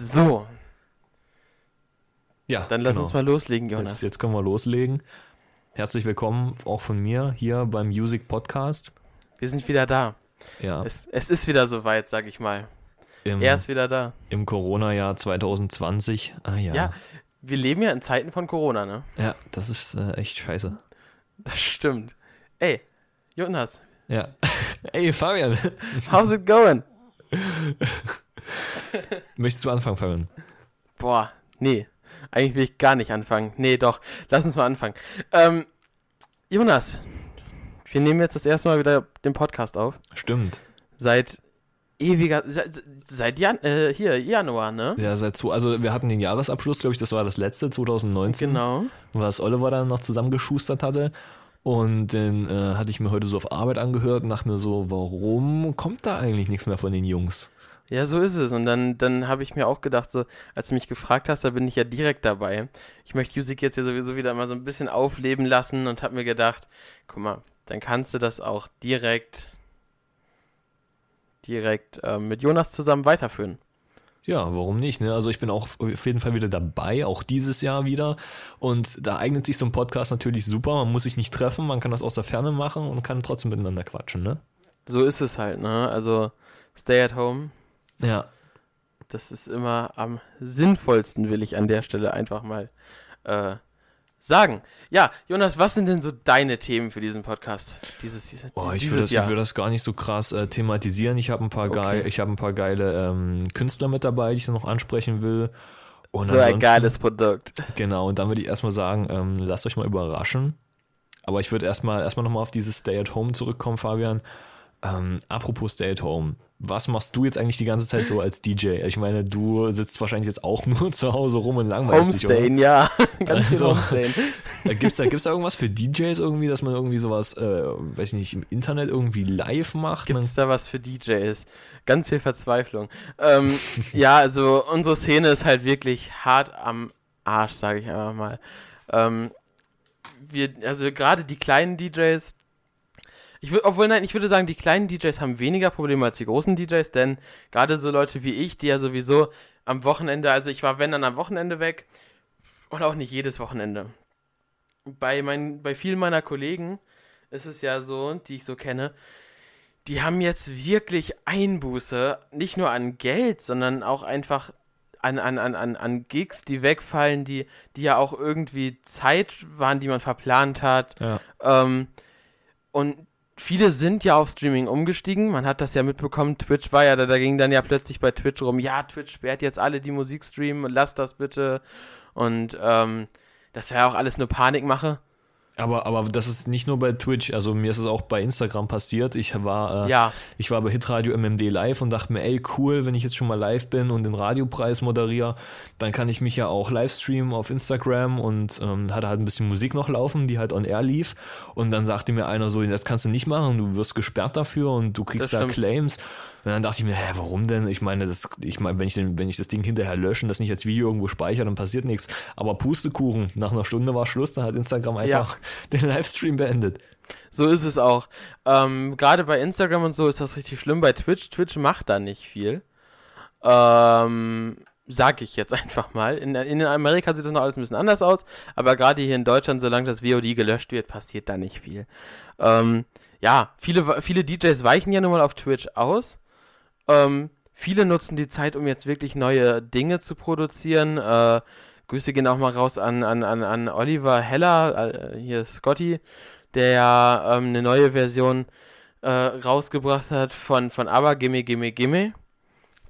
So, Ja, dann lass genau. uns mal loslegen, Jetzt, Jonas. jetzt können wir loslegen. Herzlich willkommen auch von mir hier beim Music Podcast. Wir sind wieder da. Ja, Es, es ist wieder soweit, sag ich mal. im, Er ist wieder da. im Corona-Jahr 2020. Ah ja. Ja. wir leben ja in Zeiten von Corona, ne? Ja, das ist äh, echt scheiße. Das stimmt. Ey, Jonas, Ja. Ey, Fabian, how's it going? möchtest du anfangen, Fabian? Boah, nee. Eigentlich will ich gar nicht anfangen. Nee, doch. Lass uns mal anfangen. Ähm, Jonas, wir nehmen jetzt das erste Mal wieder den Podcast auf. Stimmt. Seit ewiger, seit, seit Jan, äh, hier, Januar, ne? Ja, seit so, also wir hatten den Jahresabschluss, glaube ich, das war das letzte, 2019. Genau. was Oliver dann noch zusammengeschustert hatte. Und den äh, hatte ich mir heute so auf Arbeit angehört und dachte mir so, warum kommt da eigentlich nichts mehr von den Jungs? Ja, so ist es. Und dann, dann habe ich mir auch gedacht, so, als du mich gefragt hast, da bin ich ja direkt dabei. Ich möchte Music jetzt ja sowieso wieder mal so ein bisschen aufleben lassen und habe mir gedacht, guck mal, dann kannst du das auch direkt, direkt ähm, mit Jonas zusammen weiterführen. Ja, warum nicht? Ne? Also ich bin auch auf jeden Fall wieder dabei, auch dieses Jahr wieder. Und da eignet sich so ein Podcast natürlich super. Man muss sich nicht treffen, man kann das aus der Ferne machen und kann trotzdem miteinander quatschen, ne? So ist es halt, ne? Also, stay at home, Ja. das ist immer am sinnvollsten, will ich an der Stelle einfach mal äh, sagen. Ja, Jonas, was sind denn so deine Themen für diesen Podcast? Dieses, dieses, Boah, ich dieses würde das, ich Jahr. will das gar nicht so krass äh, thematisieren. Ich habe ein paar Okay. geil, ich habe ein paar geile ähm, Künstler mit dabei, die ich noch ansprechen will. Und so ein geiles Produkt. Genau, und dann würde ich erstmal sagen, ähm, lasst euch mal überraschen. Aber ich würde erstmal erstmal nochmal auf dieses Stay at Home zurückkommen, Fabian. Ähm, apropos Stay at Home, was machst du jetzt eigentlich die ganze Zeit so als DJ? Ich meine, du sitzt wahrscheinlich jetzt auch nur zu Hause rum und langweilst dich, oder? Ja. Ganz Also- Homestayen. Äh, Gibt's da, gibt's da irgendwas für DJs irgendwie, dass man irgendwie sowas, äh, weiß ich nicht, im Internet irgendwie live macht? Gibt es da was für DJs? Ganz viel Verzweiflung. Ähm, ja, also unsere Szene ist halt wirklich hart am Arsch, sage ich einfach mal. Ähm, wir, also gerade die kleinen DJs, ich würde, obwohl nein, ich würde sagen, die kleinen DJs haben weniger Probleme als die großen DJs, denn gerade so Leute wie ich, die ja sowieso am Wochenende, also ich war wenn dann am Wochenende weg und auch nicht jedes Wochenende. Bei, mein, bei vielen meiner Kollegen ist es ja so, die ich so kenne, die haben jetzt wirklich Einbuße, nicht nur an Geld, sondern auch einfach an, an, an, an, an Gigs, die wegfallen, die, die ja auch irgendwie Zeit waren, die man verplant hat. Ja. Ähm, und viele sind ja auf Streaming umgestiegen. Man hat das ja mitbekommen. Twitch war ja, da, da ging dann ja plötzlich bei Twitch rum, ja, Twitch sperrt jetzt alle, die Musik streamen, lasst das bitte. Und ähm, das wäre auch alles nur Panikmache. Aber, aber das ist nicht nur bei Twitch, also mir ist es auch bei Instagram passiert. Ich war, äh, Ja, ich war bei Hitradio MMD live und dachte mir, ey, cool, wenn ich jetzt schon mal live bin und den Radiopreis moderiere, dann kann ich mich ja auch live streamen auf Instagram und ähm, hatte halt ein bisschen Musik noch laufen, die halt on air lief. Und dann sagte mir einer so, das kannst du nicht machen, du wirst gesperrt dafür und du kriegst Das da stimmt. Claims. Und dann dachte ich mir, hä, warum denn? Ich meine, das, ich meine, wenn ich, den, wenn ich das Ding hinterher lösche und das nicht als Video irgendwo speichere, dann passiert nichts. Aber Pustekuchen, nach einer Stunde war Schluss, dann hat Instagram einfach den Livestream beendet. So ist es auch. Ähm, Gerade bei Instagram und so ist das richtig schlimm. Bei Twitch, Twitch macht da nicht viel. Ähm, sag ich jetzt einfach mal. In, in Amerika sieht das noch alles ein bisschen anders aus, aber gerade hier in Deutschland, solange das VOD gelöscht wird, passiert da nicht viel. Ähm, ja, viele, viele DJs weichen ja nun mal auf Twitch aus. Ähm, viele nutzen die Zeit, um jetzt wirklich neue Dinge zu produzieren. Äh, Grüße gehen auch mal raus an, an, an, an Oliver Heller, äh, hier Scotty, der ja ähm, eine neue Version äh, rausgebracht hat von, von ABBA, Gimme, Gimme, Gimme.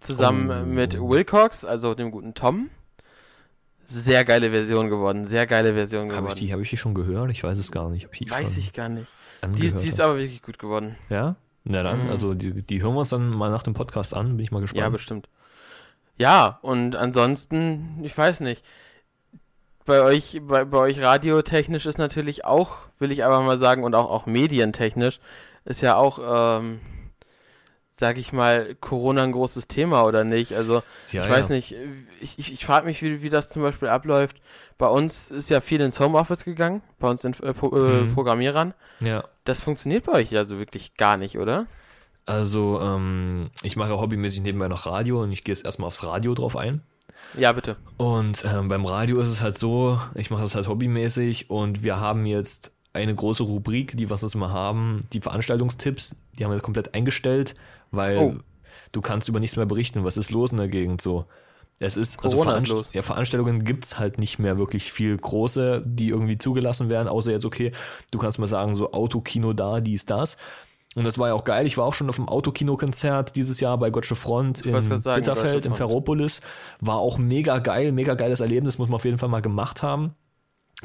Zusammen Oh. mit Wilcox, also dem guten Tom. Sehr geile Version geworden, sehr geile Version geworden. Habe ich, die, hab ich die schon gehört? Ich weiß es gar nicht. Hab ich Weiß schon ich gar nicht. Die ist, die ist aber wirklich gut geworden. ja? Na dann, Mhm. also die, die hören wir uns dann mal nach dem Podcast an, bin ich mal gespannt. Ja, bestimmt. Ja, und ansonsten, ich weiß nicht. Bei euch, bei, bei euch radiotechnisch ist natürlich auch, will ich aber mal sagen, und auch, auch medientechnisch, ist ja auch, ähm, sag ich mal, Corona ein großes Thema oder nicht? Also, ja, ich weiß ja. nicht, ich, ich, ich frage mich, wie, wie das zum Beispiel abläuft. Bei uns ist ja viel ins Homeoffice gegangen, bei uns in, äh, Pro, äh, Mhm. Programmierern. Ja. Das funktioniert bei euch ja so wirklich gar nicht, oder? Also, ähm, ich mache hobbymäßig nebenbei noch Radio und ich gehe jetzt erstmal aufs Radio drauf ein. Ja, bitte. Und ähm, beim Radio ist es halt so, ich mache das halt hobbymäßig und wir haben jetzt eine große Rubrik, die was wir immer haben, die Veranstaltungstipps, die haben wir komplett eingestellt, weil oh. du kannst über nichts mehr berichten, was ist los in der Gegend so. Es ist, also Veranst los. Ja, Veranstaltungen gibt es halt nicht mehr wirklich viel große, die irgendwie zugelassen werden, außer jetzt, okay, du kannst mal sagen, so Autokino da, dies, das. Und das war ja auch geil. Ich war auch schon auf dem Autokino-Konzert dieses Jahr bei Gottsche Front in sagen, Bitterfeld, Front. Ferropolis. War auch mega geil, mega geiles Erlebnis, muss man auf jeden Fall mal gemacht haben.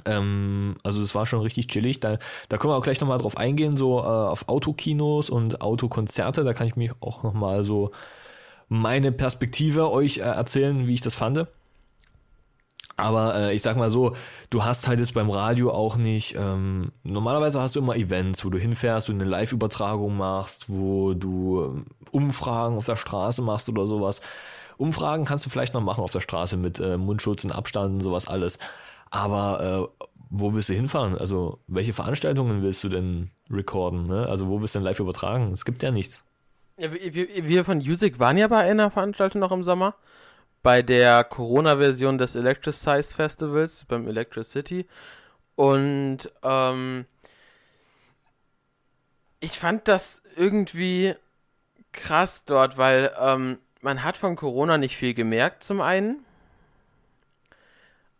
Ähm, also das war schon richtig chillig. Da, da können wir auch gleich nochmal drauf eingehen, so äh, auf Autokinos und Autokonzerte. Da kann ich mich auch nochmal so meine Perspektive euch äh, erzählen, wie ich das fand. Aber äh, ich sag mal so, du hast halt jetzt beim Radio auch nicht, ähm, normalerweise hast du immer Events, wo du hinfährst, du eine Live-Übertragung machst, wo du ähm, Umfragen auf der Straße machst oder sowas. Umfragen kannst du vielleicht noch machen auf der Straße mit äh, Mundschutz und Abstand und sowas alles. Aber äh, wo willst du hinfahren? Also, welche Veranstaltungen willst du denn recorden? Ne? Also, wo willst du denn live übertragen? Es gibt ja nichts. Ja, wir, wir, von Music waren ja bei einer Veranstaltung noch im Sommer. Bei der Corona-Version des Electricize Festivals beim Electricity. Und ähm, ich fand das irgendwie krass dort, weil ähm, man hat von Corona nicht viel gemerkt zum einen.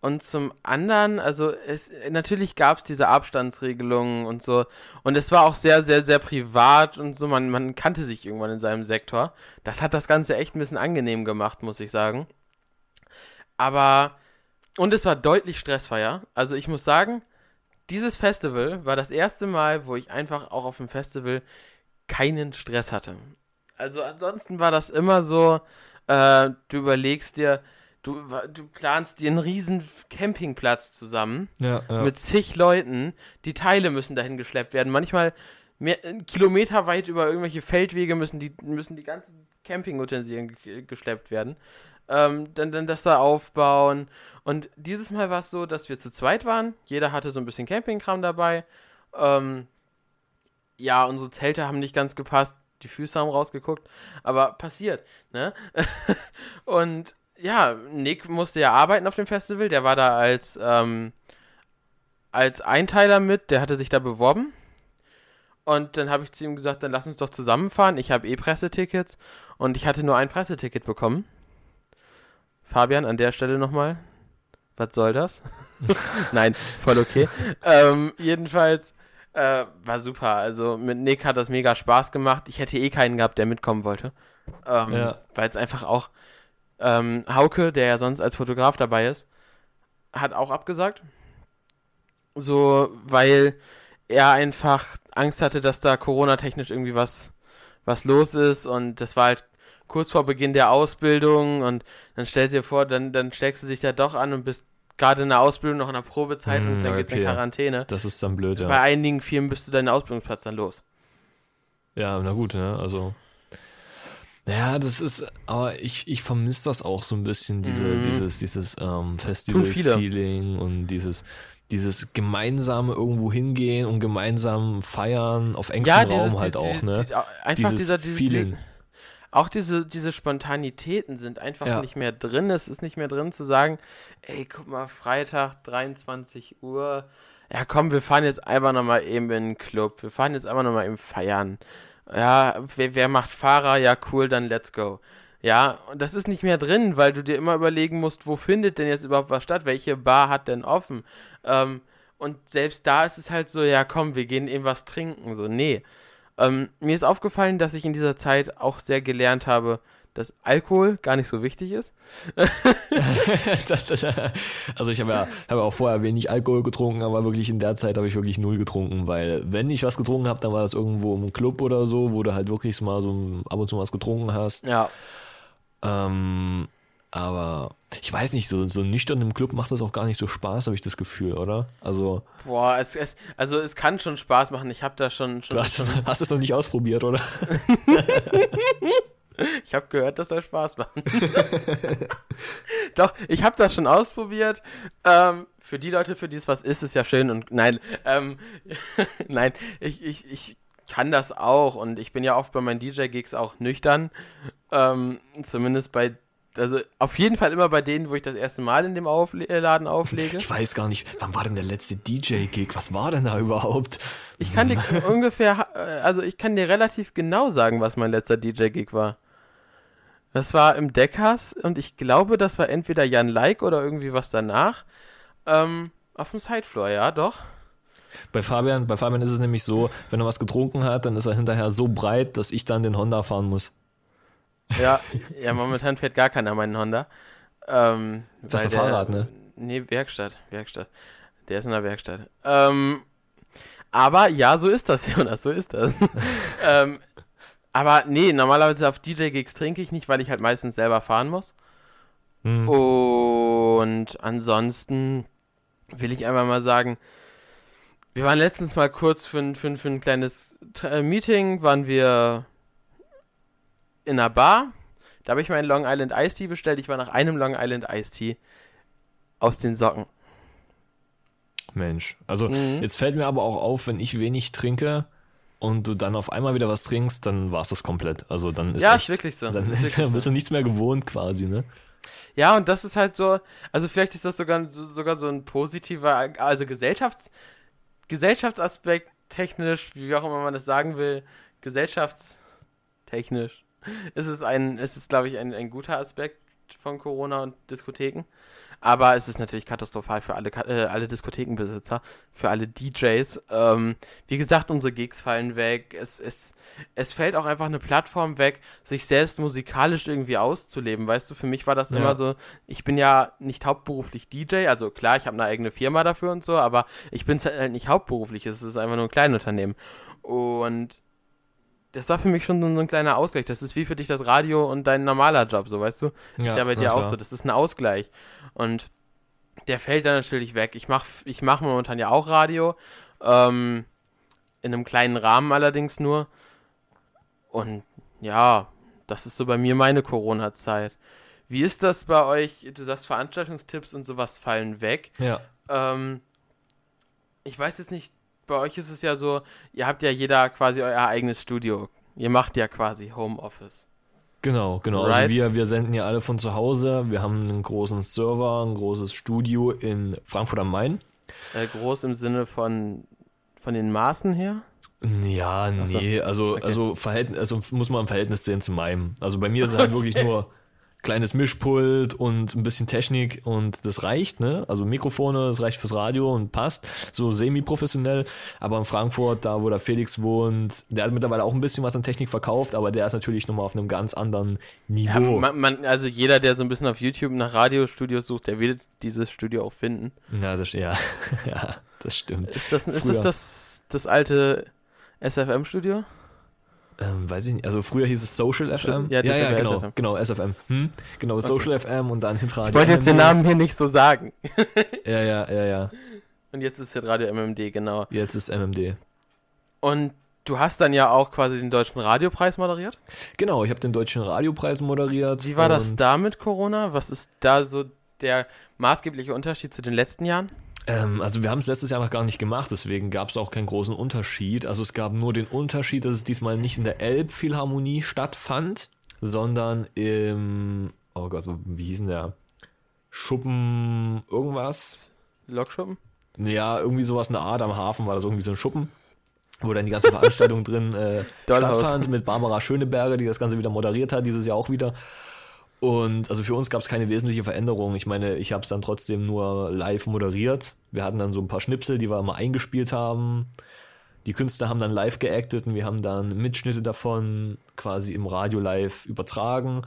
Und zum anderen, also es natürlich gab es diese Abstandsregelungen und so. Und es war auch sehr, sehr, sehr privat und so. Man, man kannte sich irgendwann in seinem Sektor. Das hat das Ganze echt ein bisschen angenehm gemacht, muss ich sagen. Aber, und es war deutlich stressfreier. Also ich muss sagen, dieses Festival war das erste Mal, wo ich einfach auch auf dem Festival keinen Stress hatte. Also ansonsten war das immer so, äh, du überlegst dir, du, du planst dir einen riesen Campingplatz zusammen Ja, ja. mit zig Leuten. Die Teile müssen dahin geschleppt werden. Manchmal mehr, Kilometer weit über irgendwelche Feldwege müssen die, müssen die ganzen Campingutensilien ge geschleppt werden. Ähm, dann, dann das da aufbauen. Und dieses Mal war es so, dass wir zu zweit waren. Jeder hatte so ein bisschen Campingkram dabei. Ähm, ja, unsere Zelte haben nicht ganz gepasst. Die Füße haben rausgeguckt. Aber passiert, ne? Und ja, Nick musste ja arbeiten auf dem Festival. Der war da als, ähm, als Einteiler mit. Der hatte sich da beworben. Und dann habe ich zu ihm gesagt, dann lass uns doch zusammenfahren. Ich habe eh Pressetickets. Und ich hatte nur ein Presseticket bekommen. Fabian, an der Stelle nochmal. Was soll das? Nein, voll okay. ähm, jedenfalls äh, war super. Also mit Nick hat das mega Spaß gemacht. Ich hätte eh keinen gehabt, der mitkommen wollte. Ähm, Ja. Weil es einfach auch ähm, Hauke, der ja sonst als Fotograf dabei ist, hat auch abgesagt. So, weil er einfach Angst hatte, dass da Corona-technisch irgendwie was, was los ist und das war halt kurz vor Beginn der Ausbildung und dann stellst du dir vor, dann, dann steckst du dich da doch an und bist gerade in der Ausbildung noch in der Probezeit Hm, und dann geht's in okay. Quarantäne. Das ist dann blöd, ja. Bei einigen Firmen bist du deinen Ausbildungsplatz dann los. Ja, na gut, ne? Also. Naja, das ist, aber ich, ich vermisse das auch so ein bisschen, diese, Mhm. dieses, dieses ähm. Festival-Feeling und dieses, dieses gemeinsame irgendwo hingehen und gemeinsam feiern, auf engstem Raum halt die- auch, die- ne? die- einfach Dieses dieser, diese, Feeling. Auch diese, diese Spontanitäten sind einfach Ja. nicht mehr drin. Es ist nicht mehr drin zu sagen, ey, guck mal, Freitag, 23 Uhr. Ja, komm, wir fahren jetzt einfach nochmal eben in den Club. Wir fahren jetzt einfach nochmal eben feiern. Ja, wer, wer macht Fahrer? Ja, cool, dann let's go. Ja, und das ist nicht mehr drin, weil du dir immer überlegen musst, wo findet denn jetzt überhaupt was statt? Welche Bar hat denn offen? Ähm, und selbst da ist es halt so, ja komm, wir gehen eben was trinken. So, nee. Ähm, mir ist aufgefallen, dass ich in dieser Zeit auch sehr gelernt habe, dass Alkohol gar nicht so wichtig ist. das, das, also ich habe ja, habe ja auch vorher wenig Alkohol getrunken, aber wirklich in der Zeit habe ich wirklich null getrunken, weil wenn ich was getrunken habe, dann war das irgendwo im Club oder so, wo du halt wirklich mal so ab und zu was getrunken hast. Ja. Ähm, aber ich weiß nicht, so, so nüchtern im Club macht das auch gar nicht so Spaß, habe ich das Gefühl, oder? Also, Boah, es, es, also es kann schon Spaß machen. Ich habe da schon, schon, du hast, schon hast es noch nicht ausprobiert, oder? ich habe gehört, dass das Spaß macht. Doch, ich habe das schon ausprobiert. Ähm, für die Leute, für die es was ist, ist ja schön und nein, ähm, nein, ich, ich, ich kann das auch und ich bin ja oft bei meinen DJ-Gigs auch nüchtern. Ähm, zumindest bei also auf jeden Fall immer bei denen, wo ich das erste Mal in dem Aufle äh, Laden auflege. Ich weiß gar nicht, wann war denn der letzte DJ-Gig? Was war denn da überhaupt? Ich kann dir ungefähr, äh, also ich kann dir relativ genau sagen, was mein letzter DJ-Gig war. Das war im Deckers und ich glaube, das war entweder Jan Like oder irgendwie was danach. Ähm, auf dem Sidefloor, ja, doch. Bei Fabian, bei Fabian ist es nämlich so, wenn er was getrunken hat, dann ist er hinterher so breit, dass ich dann den Honda fahren muss. Ja, ja, momentan fährt gar keiner meinen Honda. Ähm, das ist der Fahrrad, ne? Nee, Werkstatt, Werkstatt. Der ist in der Werkstatt. Ähm, aber ja, so ist das, Jonas, so ist das. ähm, aber nee, normalerweise auf DJ-Gigs trinke ich nicht, weil ich halt meistens selber fahren muss. Mhm. Und ansonsten will ich einfach mal sagen, wir waren letztens mal kurz für, für, für ein kleines äh, Meeting, waren wir in einer Bar. Da habe ich meinen Long Island Ice Tea bestellt. Ich war nach einem Long Island Ice Tea aus den Socken. Mensch, also mhm. jetzt fällt mir aber auch auf, wenn ich wenig trinke, und du dann auf einmal wieder was trinkst, dann war es das komplett. Also dann ist ja, echt, ist wirklich so. Dann ist ist, bist so. du nichts mehr gewohnt quasi, ne? Ja, und das ist halt so, also vielleicht ist das sogar, sogar so ein positiver, also Gesellschafts, Gesellschaftsaspekt technisch, wie auch immer man das sagen will, gesellschaftstechnisch ist es ein, ist es glaube ich ein, ein guter Aspekt von Corona und Diskotheken. Aber es ist natürlich katastrophal für alle, äh, alle Diskothekenbesitzer, für alle DJs. Ähm, wie gesagt, unsere Gigs fallen weg. Es, es, es fällt auch einfach eine Plattform weg, sich selbst musikalisch irgendwie auszuleben. Weißt du, für mich war das ja. immer so, ich bin ja nicht hauptberuflich DJ, also klar, ich habe eine eigene Firma dafür und so, aber ich bin halt nicht hauptberuflich, es ist einfach nur ein Kleinunternehmen. Und das war für mich schon so, ein kleiner Ausgleich. Das ist wie für dich das Radio und dein normaler Job, so weißt du? Ja, ist ja bei dir auch so. Das ist ein Ausgleich. Und der fällt dann natürlich weg. Ich mache ich mach momentan ja auch Radio. Ähm, in einem kleinen Rahmen allerdings nur. Und ja, das ist so bei mir meine Corona-Zeit. Wie ist das bei euch? Du sagst, Veranstaltungstipps und sowas fallen weg. Ja. Ähm, ich weiß jetzt nicht, bei euch ist es ja so, ihr habt ja jeder quasi euer eigenes Studio. Ihr macht ja quasi Homeoffice. Genau, genau. Also right. Also wir, wir senden ja alle von zu Hause. Wir haben einen großen Server, ein großes Studio in Frankfurt am Main. Äh, groß im Sinne von, von den Maßen her? Ja, nee, also, okay. also, Verhältnis, also muss man im Verhältnis sehen zu meinem. Also bei mir ist es halt wirklich nur kleines Mischpult und ein bisschen Technik und das reicht, ne? Also Mikrofone, das reicht fürs Radio und passt. So semi-professionell. Aber in Frankfurt, da wo der Felix wohnt, der hat mittlerweile auch ein bisschen was an Technik verkauft, aber der ist natürlich nochmal auf einem ganz anderen Niveau. Ja, man, man, also jeder, der so ein bisschen auf YouTube nach Radiostudios sucht, der wird dieses Studio auch finden. Ja, das, ja. ja, das stimmt. Ist das, ist das, das das alte SFM-Studio? Ähm, weiß ich nicht, also früher hieß es Social FM. Ja, ja, ja genau, SFM. genau, SFM. Hm? Genau, okay. Social FM und dann Hitradio. Ich wollte jetzt den Namen hier nicht so sagen. ja, ja, ja, ja. Und jetzt ist Radio MMD, genau. Jetzt ist MMD. Und du hast dann ja auch quasi den Deutschen Radiopreis moderiert? Genau, ich habe den Deutschen Radiopreis moderiert. Wie war das da mit Corona? Was ist da so der maßgebliche Unterschied zu den letzten Jahren? Ähm, also wir haben es letztes Jahr noch gar nicht gemacht, deswegen gab es auch keinen großen Unterschied. Also es gab nur den Unterschied, dass es diesmal nicht in der Elbphilharmonie stattfand, sondern im, oh Gott, wie hieß denn der? Schuppen irgendwas? Lokschuppen? Ja, irgendwie sowas in der Art am Hafen war das irgendwie so ein Schuppen, wo dann die ganze Veranstaltung drin äh, stattfand mit Barbara Schöneberger, die das Ganze wieder moderiert hat, dieses Jahr auch wieder. Und also für uns gab es keine wesentliche Veränderung. Ich meine, ich habe es dann trotzdem nur live moderiert. Wir hatten dann so ein paar Schnipsel, die wir immer eingespielt haben. Die Künstler haben dann live geactet und wir haben dann Mitschnitte davon quasi im Radio live übertragen.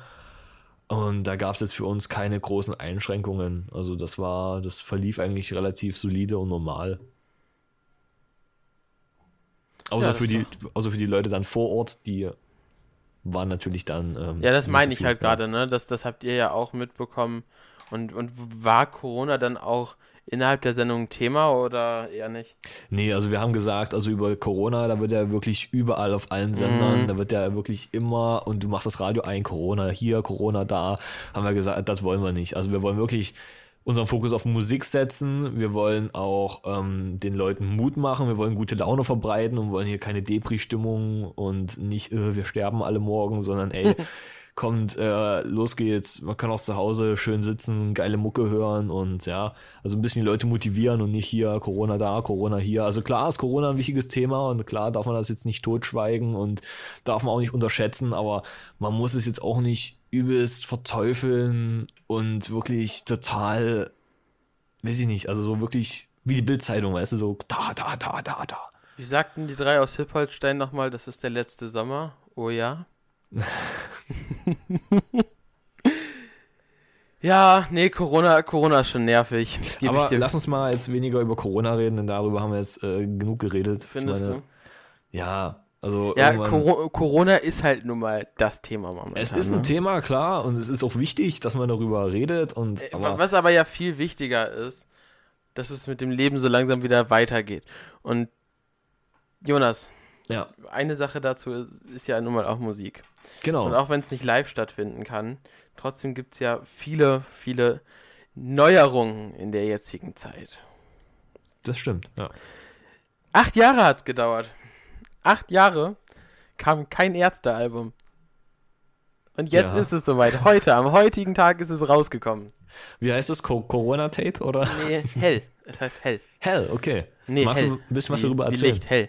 Und da gab es jetzt für uns keine großen Einschränkungen. Also das war, das verlief eigentlich relativ solide und normal. Außer, ja, für die, außer für die Leute dann vor Ort, die war natürlich dann. Ähm, ja, das meine so ich halt gerade, ne? Das, das habt ihr ja auch mitbekommen. Und, und war Corona dann auch innerhalb der Sendung ein Thema oder eher nicht? Nee, also wir haben gesagt, also über Corona, da wird ja wirklich überall auf allen Sendern, mhm. da wird ja wirklich immer, und du machst das Radio ein, Corona hier, Corona da, haben wir gesagt, das wollen wir nicht. Also wir wollen wirklich unseren Fokus auf Musik setzen. Wir wollen auch ähm, den Leuten Mut machen. Wir wollen gute Laune verbreiten und wollen hier keine Depri-Stimmung und nicht, äh, wir sterben alle morgen, sondern ey, kommt, äh, los geht's. Man kann auch zu Hause schön sitzen, geile Mucke hören und ja, also ein bisschen die Leute motivieren und nicht hier Corona da, Corona hier. Also klar ist Corona ein wichtiges Thema und klar darf man das jetzt nicht totschweigen und darf man auch nicht unterschätzen, aber man muss es jetzt auch nicht übelst verteufeln und wirklich total, weiß ich nicht, also so wirklich wie die Bildzeitung, weißt du, so da, da, da, da, da. Wie sagten die drei aus Hippolstein nochmal, das ist der letzte Sommer? Oh ja. ja, nee, Corona, Corona ist schon nervig. Aber lass uns mal jetzt weniger über Corona reden, denn darüber haben wir jetzt äh, genug geredet. Findest meine, du? Ja, also. Ja, Corona ist halt nun mal das Thema momentan. Es ist ein ne? Thema, klar, und es ist auch wichtig, dass man darüber redet. Und, äh, aber Was aber ja viel wichtiger ist, dass es mit dem Leben so langsam wieder weitergeht. Und Jonas, ja. eine Sache dazu ist ja nun mal auch Musik. Genau. Und auch wenn es nicht live stattfinden kann, trotzdem gibt es ja viele, viele Neuerungen in der jetzigen Zeit. Das stimmt, ja. Acht Jahre hat es gedauert. Acht Jahre kam kein Ärztealbum. Und jetzt ja. ist es soweit. Heute, am heutigen Tag ist es rausgekommen. Wie heißt es? Corona-Tape oder? Nee, hell. Es heißt hell. Hell, okay. Nee, Magst hell. du ein bisschen was darüber erzählen? Licht, hell.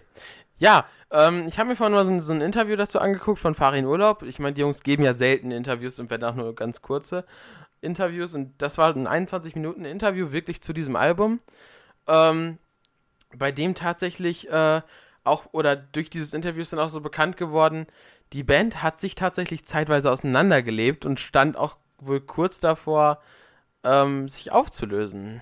Ja, ähm, ich habe mir vorhin mal so, so, ein Interview dazu angeguckt von Farin Urlaub. Ich meine, die Jungs geben ja selten Interviews und werden auch nur ganz kurze Interviews. Und das war ein 21 Minuten Interview wirklich zu diesem Album, ähm, bei dem tatsächlich äh, auch oder durch dieses Interview ist dann auch so bekannt geworden, die Band hat sich tatsächlich zeitweise auseinandergelebt und stand auch wohl kurz davor, ähm, sich aufzulösen.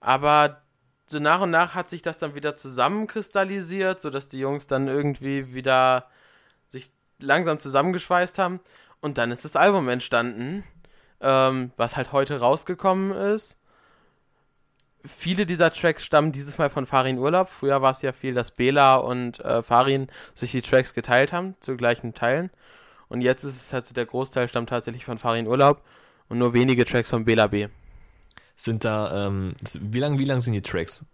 Aber so nach und nach hat sich das dann wieder zusammenkristallisiert, sodass die Jungs dann irgendwie wieder sich langsam zusammengeschweißt haben. Und dann ist das Album entstanden, ähm, was halt heute rausgekommen ist. Viele dieser Tracks stammen dieses Mal von Farin Urlaub. Früher war es ja viel, dass Bela und äh, Farin sich die Tracks geteilt haben, zu gleichen Teilen. Und jetzt ist es halt so, der Großteil stammt tatsächlich von Farin Urlaub und nur wenige Tracks von Bela B. Sind da, ähm, wie lang, wie lang sind die Tracks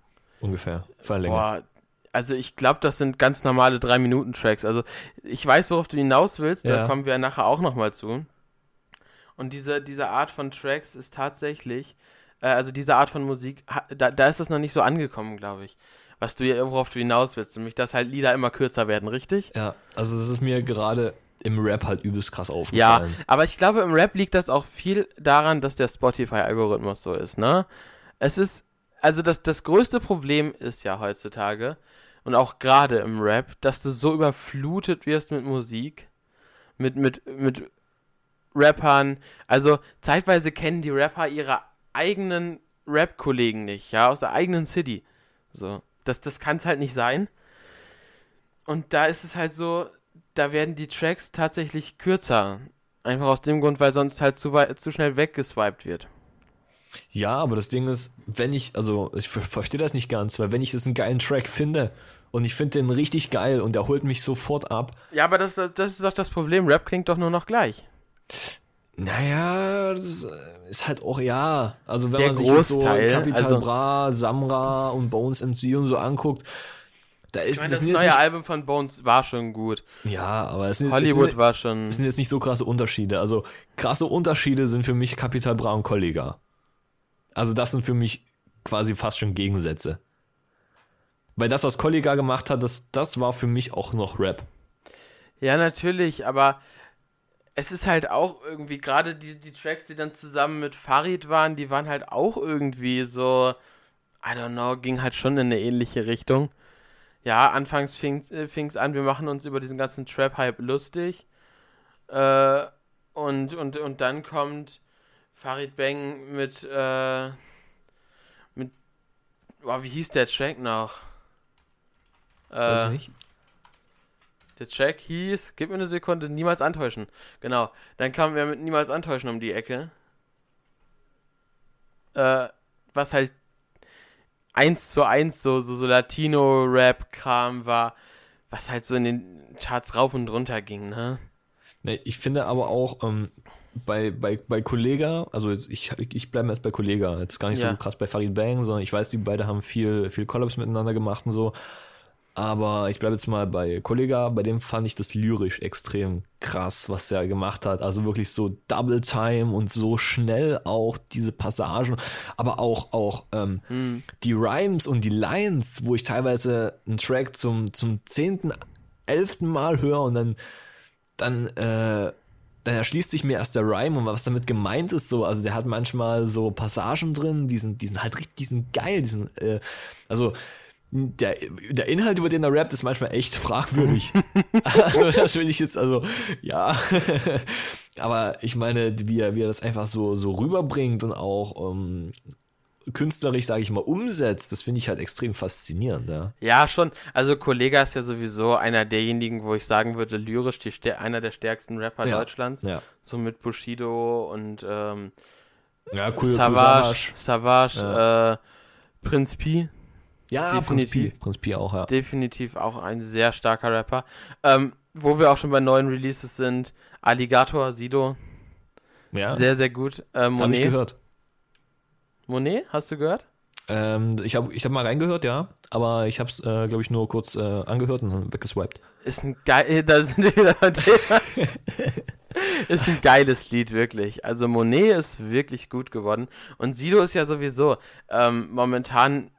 ungefähr? Boah, also ich glaube, das sind ganz normale 3-Minuten-Tracks. Also ich weiß, worauf du hinaus willst, ja. da kommen wir nachher auch nochmal zu. Und diese, diese Art von Tracks ist tatsächlich, äh, also diese Art von Musik, da, da ist es noch nicht so angekommen, glaube ich. Was du, worauf du hinaus willst, nämlich dass halt Lieder immer kürzer werden, richtig? Ja, also das ist mir gerade im Rap halt übelst krass aufgefallen. Ja, aber ich glaube, im Rap liegt das auch viel daran, dass der Spotify-Algorithmus so ist, ne? Es ist, also das, das größte Problem ist ja heutzutage, und auch gerade im Rap, dass du so überflutet wirst mit Musik, mit, mit, mit Rappern. Also zeitweise kennen die Rapper ihre eigenen Rap-Kollegen nicht, ja, aus der eigenen City. So, das, das kann es halt nicht sein. Und da ist es halt so, da werden die Tracks tatsächlich kürzer. Einfach aus dem Grund, weil sonst halt zu, weit, zu schnell weggeswiped wird. Ja, aber das Ding ist, wenn ich, also ich verstehe das nicht ganz, weil wenn ich jetzt einen geilen Track finde und ich finde den richtig geil und der holt mich sofort ab. Ja, aber das, das, das ist doch das Problem. Rap klingt doch nur noch gleich. Naja, das ist halt auch, ja. Also wenn der man sich jetzt so Capital also, Bra, Samra und Bones MC und so anguckt, da ist, ich meine, das, das neue nicht, Album von Bones war schon gut. Ja, aber es sind, Hollywood es sind, war schon. Es sind jetzt nicht so krasse Unterschiede. Also krasse Unterschiede sind für mich Capital Bra und Kollega. Also das sind für mich quasi fast schon Gegensätze. Weil das, was Kollega gemacht hat, das, das war für mich auch noch Rap. Ja, natürlich, aber es ist halt auch irgendwie, gerade die, die Tracks, die dann zusammen mit Farid waren, die waren halt auch irgendwie so, I don't know, ging halt schon in eine ähnliche Richtung ja, anfangs fing es äh, an, wir machen uns über diesen ganzen Trap-Hype lustig. Äh, und, und, und dann kommt Farid Bang mit, äh, mit, boah, wie hieß der Track noch? Äh, Weiß nicht. Der Track hieß, gib mir eine Sekunde, niemals antäuschen. Genau. Dann kam er mit niemals antäuschen um die Ecke. Äh, was halt eins zu eins so, so, so Latino-Rap-Kram war, was halt so in den Charts rauf und runter ging, ne? Ich finde aber auch, ähm, bei, bei, bei Kollega, also jetzt, ich, ich bleibe jetzt bei Kollega, jetzt gar nicht ja. so krass bei Farid Bang, sondern ich weiß, die beide haben viel, viel Collabs miteinander gemacht und so. Aber ich bleibe jetzt mal bei Kollega, bei dem fand ich das lyrisch extrem krass, was der gemacht hat. Also wirklich so Double Time und so schnell auch diese Passagen, aber auch, auch ähm, hm. die Rhymes und die Lines, wo ich teilweise einen Track zum, zum zehnten, elften Mal höre und dann, dann, äh, dann erschließt sich mir erst der Rhyme und was damit gemeint ist, so, also der hat manchmal so Passagen drin, die sind, die sind halt richtig, die sind geil, die sind, äh, also der, der Inhalt, über den er rappt, ist manchmal echt fragwürdig. also, das will ich jetzt, also, ja. Aber ich meine, wie er, wie er das einfach so, so rüberbringt und auch ähm, künstlerisch, sage ich mal, umsetzt, das finde ich halt extrem faszinierend. Ja. ja, schon. Also, Kollega ist ja sowieso einer derjenigen, wo ich sagen würde, lyrisch die, einer der stärksten Rapper ja. Deutschlands. Ja. So mit Bushido und ähm, ja, cool, Savage, Savage, ja. äh, Prinz Pi. Ja, definitiv, Prinz Pi. Prinz Pi auch, ja. Definitiv auch ein sehr starker Rapper. Ähm, wo wir auch schon bei neuen Releases sind, Alligator, Sido. Ja. Sehr, sehr gut. Äh, Monet. Hab ich gehört. Monet, hast du gehört? Ähm, ich habe ich hab mal reingehört, ja, aber ich habe es, äh, glaube ich, nur kurz äh, angehört und dann weggeswiped. Ist ein geil, da sind wir wieder Ist ein geiles Lied, wirklich. Also Monet ist wirklich gut geworden. Und Sido ist ja sowieso ähm, momentan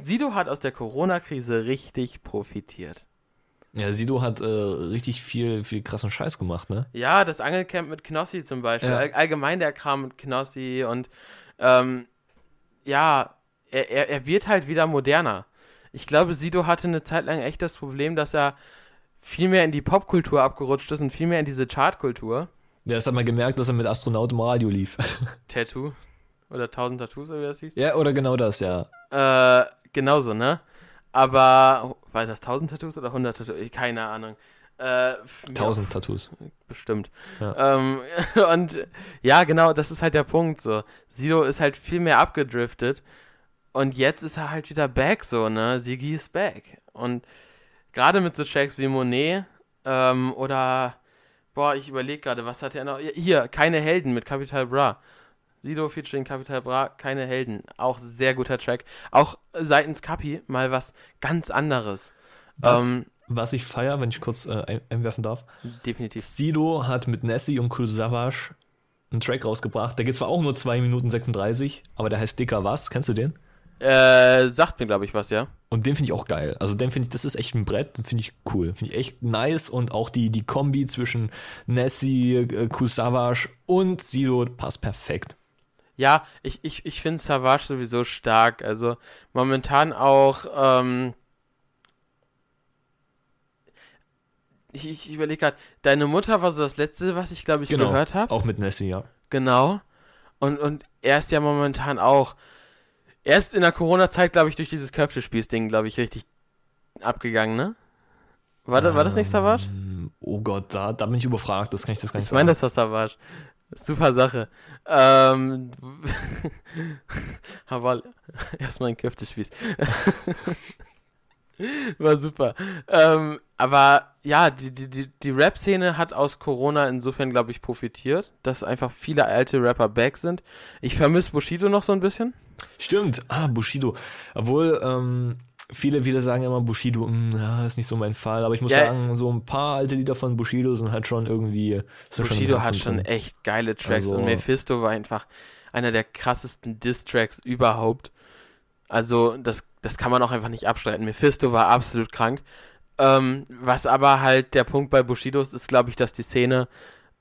Sido hat aus der Corona-Krise richtig profitiert. Ja, Sido hat äh, richtig viel, viel krassen Scheiß gemacht, ne? Ja, das Angelcamp mit Knossi zum Beispiel. Ja. All, allgemein der Kram mit Knossi und ähm, ja, er, er, er wird halt wieder moderner. Ich glaube, Sido hatte eine Zeit lang echt das Problem, dass er viel mehr in die Popkultur abgerutscht ist und viel mehr in diese Chartkultur. Ja, das hat man gemerkt, dass er mit Astronaut im Radio lief. Tattoo. Oder 1000 Tattoos, oder wie das hieß? Ja, oder genau das, ja. Äh, genauso, ne? Aber, war das 1000 Tattoos oder 100 Tattoos? Keine Ahnung. Äh, 1000 Tattoos. Bestimmt. Ja. Ähm, und ja, genau, das ist halt der Punkt so. Sido ist halt viel mehr abgedriftet und jetzt ist er halt wieder back so, ne? Sigi ist back. Und gerade mit so Tracks wie Monet ähm, oder, boah, ich überlege gerade, was hat er noch? Hier, keine Helden mit Capital Bra. Sido featuring Capital Bra, keine Helden. Auch sehr guter Track. Auch seitens Capi mal was ganz anderes. Was, ähm, was ich feier, wenn ich kurz äh, einwerfen darf. Definitiv. Sido hat mit Nessie und Cool Savage einen Track rausgebracht. Der geht zwar auch nur 2 Minuten 36, aber der heißt Dicker Was. Kennst du den? Äh, sagt mir, glaube ich, was, ja. Und den finde ich auch geil. Also den finde ich, das ist echt ein Brett, den finde ich cool. Finde ich echt nice und auch die, die Kombi zwischen Nessie, äh, Cool Savage und Sido passt perfekt. Ja, ich, ich, ich finde Savage sowieso stark. Also momentan auch, ähm, ich, ich überlege gerade, deine Mutter war so das letzte, was ich glaube ich genau, gehört habe. Auch mit Nessie, ja. Genau. Und, und er ist ja momentan auch, erst in der Corona-Zeit, glaube ich, durch dieses Köpfespiels-Ding, glaube ich, richtig abgegangen, ne? War, das, war das nicht Savage? Ähm, oh Gott, da, da bin ich überfragt, das kann ich das gar nicht ich sagen. Ich meine, das war Savage. Super Sache. Ähm, aber erstmal ein Köftespieß. War super. Ähm, aber ja, die, die, die, die Rap-Szene hat aus Corona insofern, glaube ich, profitiert, dass einfach viele alte Rapper back sind. Ich vermisse Bushido noch so ein bisschen. Stimmt, ah, Bushido. Obwohl, ähm, viele wieder sagen immer, Bushido, mh, hm, ja, ist nicht so mein Fall. Aber ich muss ja, sagen, so ein paar alte Lieder von Bushido sind halt schon irgendwie. Bushido schon hat schon echt geile Tracks also, und Mephisto war einfach einer der krassesten Diss-Tracks überhaupt. Also, das, das kann man auch einfach nicht abstreiten. Mephisto war absolut krank. Ähm, was aber halt der Punkt bei Bushido ist, ist, glaube ich, dass die Szene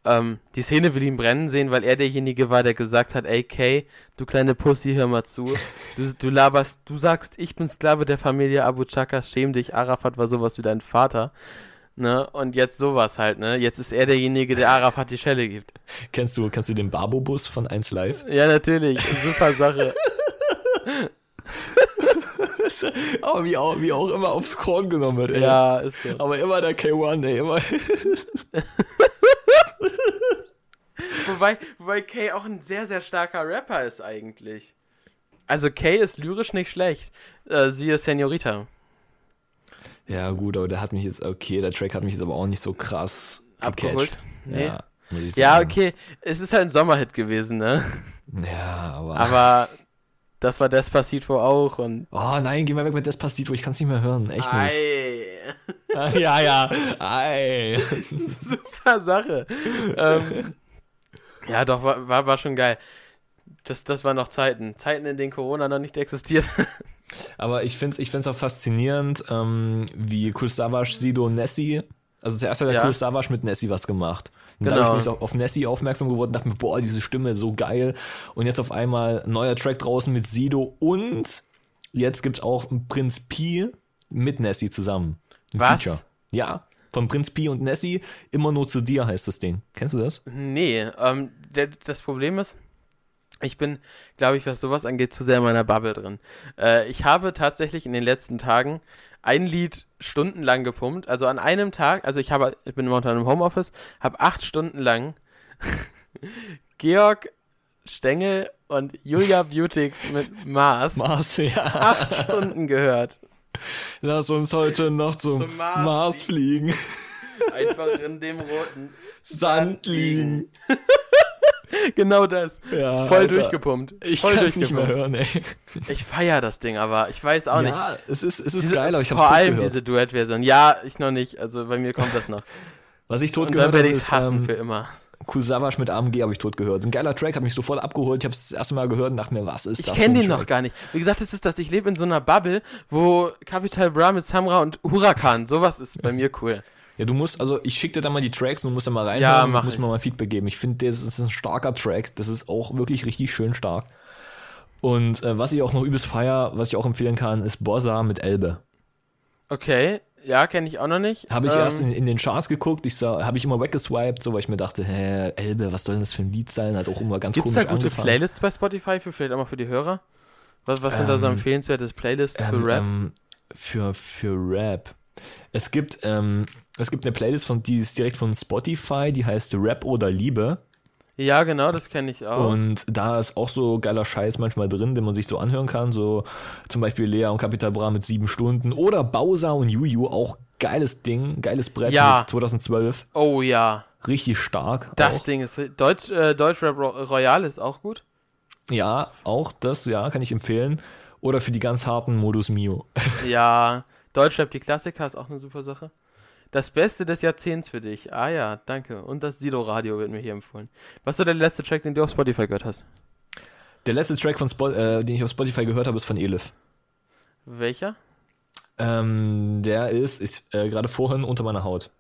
ähm, die Szene will ihn brennen sehen, weil er derjenige war, der gesagt hat, ey Kay, du kleine Pussy, hör mal zu. Du, du laberst, du sagst, ich bin Sklave der Familie Abu Chaka, schäm dich, Arafat war sowas wie dein Vater. Ne? Und jetzt sowas halt, ne? Jetzt ist er derjenige, der Arafat die Schelle gibt. Kennst du, kennst du den Babo-Bus von 1 Live? Ja, natürlich. Super Sache. Aber wie auch, wie auch immer aufs Korn genommen wird, ey. Ja, ist so. Aber immer der K1, ey, immer. wobei, wobei Kay auch ein sehr, sehr starker Rapper ist eigentlich. Also Kay ist lyrisch nicht schlecht. Äh, siehe Senorita. Ja, gut, aber der hat mich jetzt, okay, der Track hat mich jetzt aber auch nicht so krass abgeholt. Nee. Ja, ja, okay, es ist halt ein Sommerhit gewesen, ne? Ja, aber. Aber das war Despacito auch und. Oh nein, geh mal weg mit Despacito, ich kann es nicht mehr hören, echt nicht. Ah, ja, ja. Ei. Super Sache. ähm, ja, doch, war, war, war schon geil. Das, das waren noch Zeiten. Zeiten, in denen Corona noch nicht existiert. Aber ich finde es ich find's auch faszinierend, ähm, wie Savage, Sido und Nessie. Also zuerst hat der Ja. Savage mit Nessie was gemacht. Und Genau. dadurch bin ich auch auf Nessie aufmerksam geworden und dachte mir, boah, diese Stimme so geil. Und jetzt auf einmal ein neuer Track draußen mit Sido und jetzt gibt es auch einen Prinz Pi mit Nessie zusammen. Ein Was? Feature. Ja, von Prinz Pi und Nessie, immer nur zu dir heißt das Ding. Kennst du das? Nee, ähm, der, das Problem ist, ich bin, glaube ich, was sowas angeht, zu sehr in meiner Bubble drin. Äh, ich habe tatsächlich in den letzten Tagen ein Lied stundenlang gepumpt. Also an einem Tag, also ich habe, ich bin momentan im Homeoffice, habe acht Stunden lang Georg Stengel und Julia Beautix mit Mars Mars, ja. acht Stunden gehört. Lass uns heute noch zum, Zum Mars Mars, fliegen. Einfach in dem roten Sand liegen. Genau das. Ja, Voll Alter. durchgepumpt. Ich kann es nicht mehr hören, ey. Ich feiere das Ding, aber ich weiß auch nicht. Ja, es ist, es ist Diese- geil, aber ich hab's Vor allem gehört. diese Duettversion. Ja, ich noch nicht. Also bei mir kommt das noch. Was ich tot Und gehört dann werde habe, ich hassen ähm, für immer. Cool Savage mit AMG habe ich tot gehört. Ein geiler Track, hat mich sofort abgeholt. Ich habe es das erste Mal gehört und dachte mir, was ist Ich das kenne für ein den noch Track? gar nicht. Wie gesagt, es ist das, ich lebe in so einer Bubble, wo Capital Bra mit Samra und Huracan, sowas ist bei mir cool. Ja, du musst, also ich schicke dir dann mal die Tracks und du musst da mal reinhören Ja, mach musst ich. mir mal Feedback geben. Ich finde, das ist ein starker Track. Das ist auch wirklich richtig schön stark. Und äh, was ich auch noch übelst feier, was ich auch empfehlen kann, ist Bossa mit Elbe. Okay, ja, kenne ich auch noch nicht. Habe ich Ähm, erst in, in den Charts geguckt, ich sah, habe ich immer weggeswiped, so weil ich mir dachte, hä, Elbe, was soll denn das für ein Lied sein? Hat auch immer ganz Gibt's komisch da gute angefangen. Playlists bei Spotify für vielleicht auch mal für die Hörer? Was, was sind da so Ähm, empfehlenswerte Playlists für Ähm, Rap? ähm, für, für Rap. Es gibt, ähm, es gibt eine Playlist, von, die ist direkt von Spotify, die heißt Rap oder Liebe. ja, genau, das kenne ich auch. Und da ist auch so geiler Scheiß manchmal drin, den man sich so anhören kann. So zum Beispiel Lea und Capital Bra mit sieben Stunden. Oder Bowser und Juju, auch geiles Ding, geiles Brett Ja. mit 2012. oh ja, Richtig stark. das auch. Ding ist Deutsch, äh, Deutschrap Ro Royal ist auch gut. Ja, auch das, ja, kann ich empfehlen. Oder für die ganz harten Modus Mio. Ja, Deutschrap, die Klassiker ist auch eine super Sache. Das Beste des Jahrzehnts für dich. Ah ja, danke. Und das Sido Radio wird mir hier empfohlen. Was war der letzte Track, den du auf Spotify gehört hast? Der letzte Track, von Spo äh, den ich auf Spotify gehört habe, ist von Elif. Welcher? Ähm, der ist, ist äh, gerade vorhin unter meiner Haut.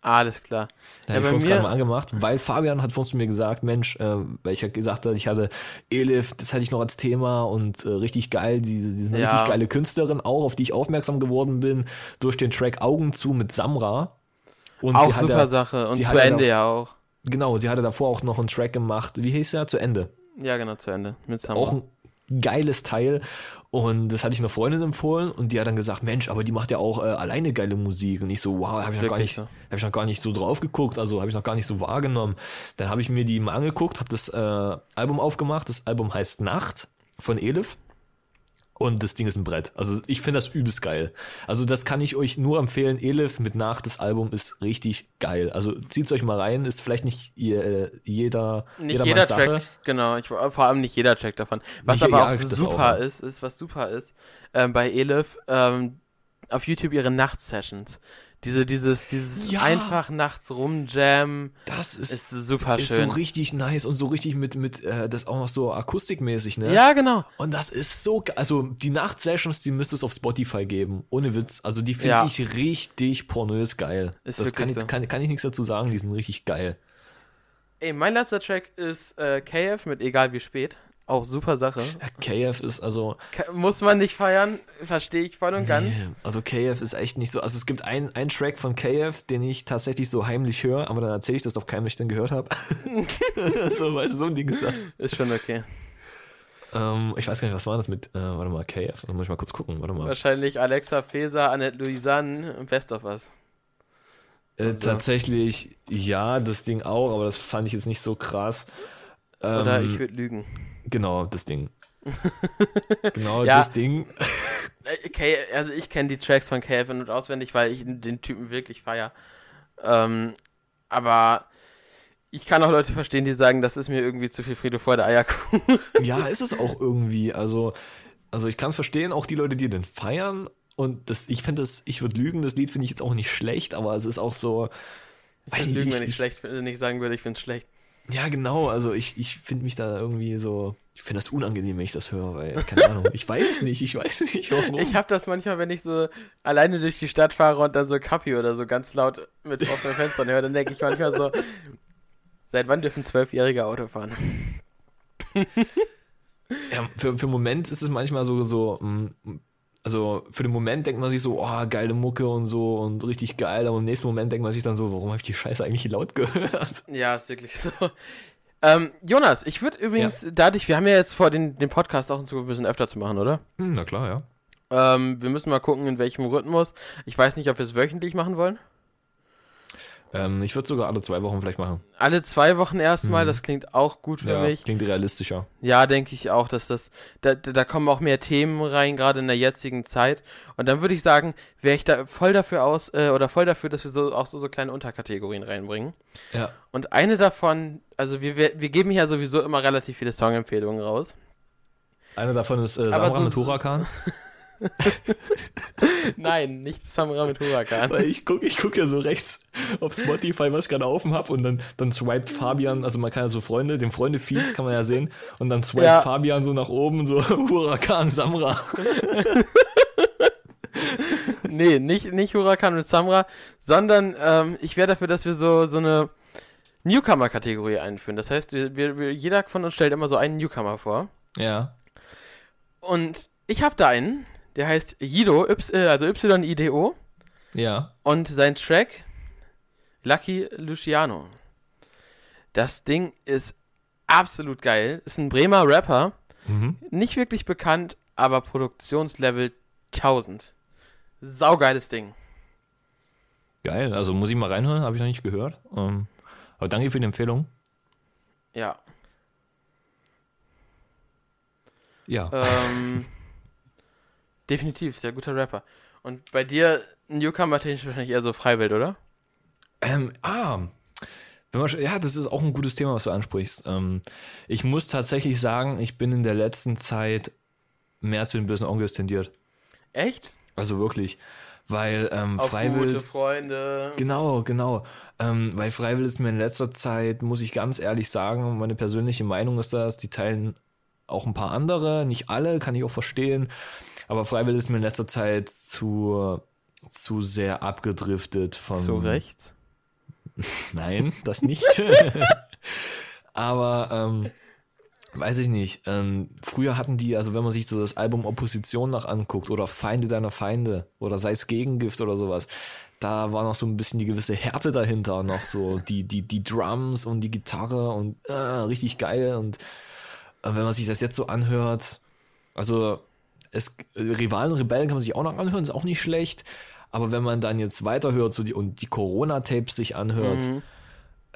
Alles klar. Da Ja, habe ich uns gerade mal angemacht, weil Fabian hat vor uns zu mir gesagt, Mensch, äh, weil ich ja gesagt hatte, ich hatte Elif, das hatte ich noch als Thema und äh, richtig geil, diese, diese Ja. richtig geile Künstlerin auch, auf die ich aufmerksam geworden bin, durch den Track Augen zu mit Samra. Und auch sie hat super ja, Sache. Und sie zu Ende ja auch. genau, sie hatte davor auch noch einen Track gemacht, wie hieß der, zu Ende. Ja, genau, zu Ende. Mit Summer. Auch ein geiles Teil. Und das hatte ich einer Freundin empfohlen und die hat dann gesagt, Mensch, aber die macht ja auch äh, alleine geile Musik. Und ich so, wow, habe ich, noch gar wirklich nicht- so. hab ich noch gar nicht so drauf geguckt, also habe ich noch gar nicht so wahrgenommen. Dann habe ich mir die mal angeguckt, habe das äh, Album aufgemacht. Das Album heißt Nacht von Elif. Und das Ding ist ein Brett. Also ich finde das übelst geil. Also das kann ich euch nur empfehlen. Elif mit Nacht, das Album ist richtig geil. Also zieht's euch mal rein. Ist vielleicht nicht ihr, äh, jeder, Nicht jedermanns jeder Sache. Track, genau, ich, vor allem nicht jeder Track davon. Was Nicht- aber auch super auch, ist, ist, was super ist, ähm, bei Elif, ähm, auf YouTube ihre Nachtsessions. Diese, dieses, dieses Ja. einfach nachts rumjam Das ist, ist super ist schön. so richtig nice und so richtig mit, mit äh, das auch noch so akustikmäßig, ne? ja, genau. Und das ist so, also die Nachtsessions, die müsste es auf Spotify geben, ohne Witz. Also die finde Ja. ich richtig pornös geil. Ist das kann ich, so. kann, kann ich nichts dazu sagen, die sind richtig geil. Ey, mein letzter Track ist äh, KF mit Egal wie spät. Auch super Sache. KF ist also, Muss man nicht feiern, verstehe ich voll und ganz. nee, also KF ist echt nicht so, also es gibt einen Track von KF, den ich tatsächlich so heimlich höre, aber dann erzähle ich das auf keinem, wenn ich den gehört habe. so, weißt du, so ein Ding ist das. Ist schon okay. Ähm, ich weiß gar nicht, was war das mit, äh, warte mal, KF, da muss ich mal kurz gucken, warte mal. Wahrscheinlich Alexa Feser, Annette Louisanne, Best of Us. Äh, Also- Tatsächlich, ja, das Ding auch, aber das fand ich jetzt nicht so krass. Oder Ähm, ich würde lügen. Genau, das Ding. genau, Ja. das Ding. Äh, K also ich kenne die Tracks von KF in- und auswendig, weil ich den Typen wirklich feier. Ähm, aber ich kann auch Leute verstehen, die sagen, das ist mir irgendwie zu viel Friede vor der Eierkuchen. Ja, ist es auch irgendwie. Also, also ich kann es verstehen, auch die Leute, die den feiern. Und das, ich finde das, ich würde lügen, das Lied finde ich jetzt auch nicht schlecht, aber es ist auch so. Ich würde lügen, wenn ich, schlecht, nicht sagen würde, ich finde es schlecht. Ja, genau. Also ich, ich finde mich da irgendwie so. Ich finde das unangenehm, wenn ich das höre, weil, keine Ahnung, ich weiß es nicht, ich weiß nicht warum. Ich habe das manchmal, wenn ich so alleine durch die Stadt fahre und dann so Kapi oder so ganz laut mit offenen Fenstern höre, dann denke ich manchmal so, seit wann dürfen Zwölfjährige Auto fahren? ja, für, für einen Moment ist es manchmal so, so mm, also für den Moment denkt man sich so, oh, geile Mucke und so und richtig geil, aber im nächsten Moment denkt man sich dann so, warum habe ich die Scheiße eigentlich laut gehört? Ja, ist wirklich so. Ähm, Jonas, ich würde übrigens ja. dadurch, wir haben ja jetzt vor, den, den Podcast auch in Zukunft ein bisschen öfter zu machen, oder? Hm, na klar, ja. Ähm, wir müssen mal gucken, in welchem Rhythmus. Ich weiß nicht, ob wir es wöchentlich machen wollen. Ähm, ich würde sogar alle zwei Wochen vielleicht machen. Alle zwei Wochen erstmal, mhm. das klingt auch gut für ja, mich. Klingt realistischer. Ja, denke ich auch, dass das, da, da kommen auch mehr Themen rein, gerade in der jetzigen Zeit. Und dann würde ich sagen, wäre ich da voll dafür aus, äh, oder voll dafür, dass wir so auch so, so kleine Unterkategorien reinbringen. Ja. Und eine davon, also wir, wir, wir geben ja sowieso immer relativ viele Songempfehlungen raus. Eine davon ist äh, Samra so, mit Huracan. Nein, nicht Samra mit Huracan. Weil ich gucke ich guck ja so rechts auf Spotify, was ich gerade offen habe und dann, dann swiped Fabian, also man kann ja so Freunde, den Freunde-Feed kann man ja sehen und dann swiped ja. Fabian so nach oben, so Huracan, Samra. nee, nicht, nicht Huracan mit Samra, sondern ähm, ich wäre dafür, dass wir so, so eine Newcomer-Kategorie einführen. Das heißt, wir, wir, jeder von uns stellt immer so einen Newcomer vor. Ja. Und ich habe da einen, der heißt Yido, äh, also Y-I-D-O. Ja. Und sein Track Lucky Luciano. Das Ding ist absolut geil. Ist ein Bremer Rapper. Mhm. Nicht wirklich bekannt, aber Produktionslevel 1000. Saugeiles Ding. Geil, also muss ich mal reinhören, habe ich noch nicht gehört. Ähm, aber danke für die Empfehlung. Ja. Ja. Ähm, definitiv, sehr guter Rapper. Und bei dir, Newcomer technisch wahrscheinlich eher so Freiwild, oder? Ähm, ah. Wenn man, ja, das ist auch ein gutes Thema, was du ansprichst. Ähm, ich muss tatsächlich sagen, ich bin in der letzten Zeit mehr zu den bösen Onkels tendiert. Echt? Also wirklich. Weil ähm, Auch Freiwild. Gute Freunde. Genau, genau. Ähm, weil Freiwild ist mir in letzter Zeit, muss ich ganz ehrlich sagen, meine persönliche Meinung ist das, die teilen auch ein paar andere, nicht alle, kann ich auch verstehen. Aber Freiwill ist mir in letzter Zeit zu, zu sehr abgedriftet von. Zu rechts? Nein, das nicht. Aber ähm, weiß ich nicht. Ähm, früher hatten die, also wenn man sich so das Album Opposition noch anguckt oder Feinde deiner Feinde oder sei es Gegengift oder sowas, da war noch so ein bisschen die gewisse Härte dahinter, noch so die, die, die Drums und die Gitarre und äh, richtig geil. Und äh, wenn man sich das jetzt so anhört, also es, Rivalen, Rebellen kann man sich auch noch anhören, ist auch nicht schlecht. Aber wenn man dann jetzt weiterhört so die, und die Corona-Tapes sich anhört, mhm.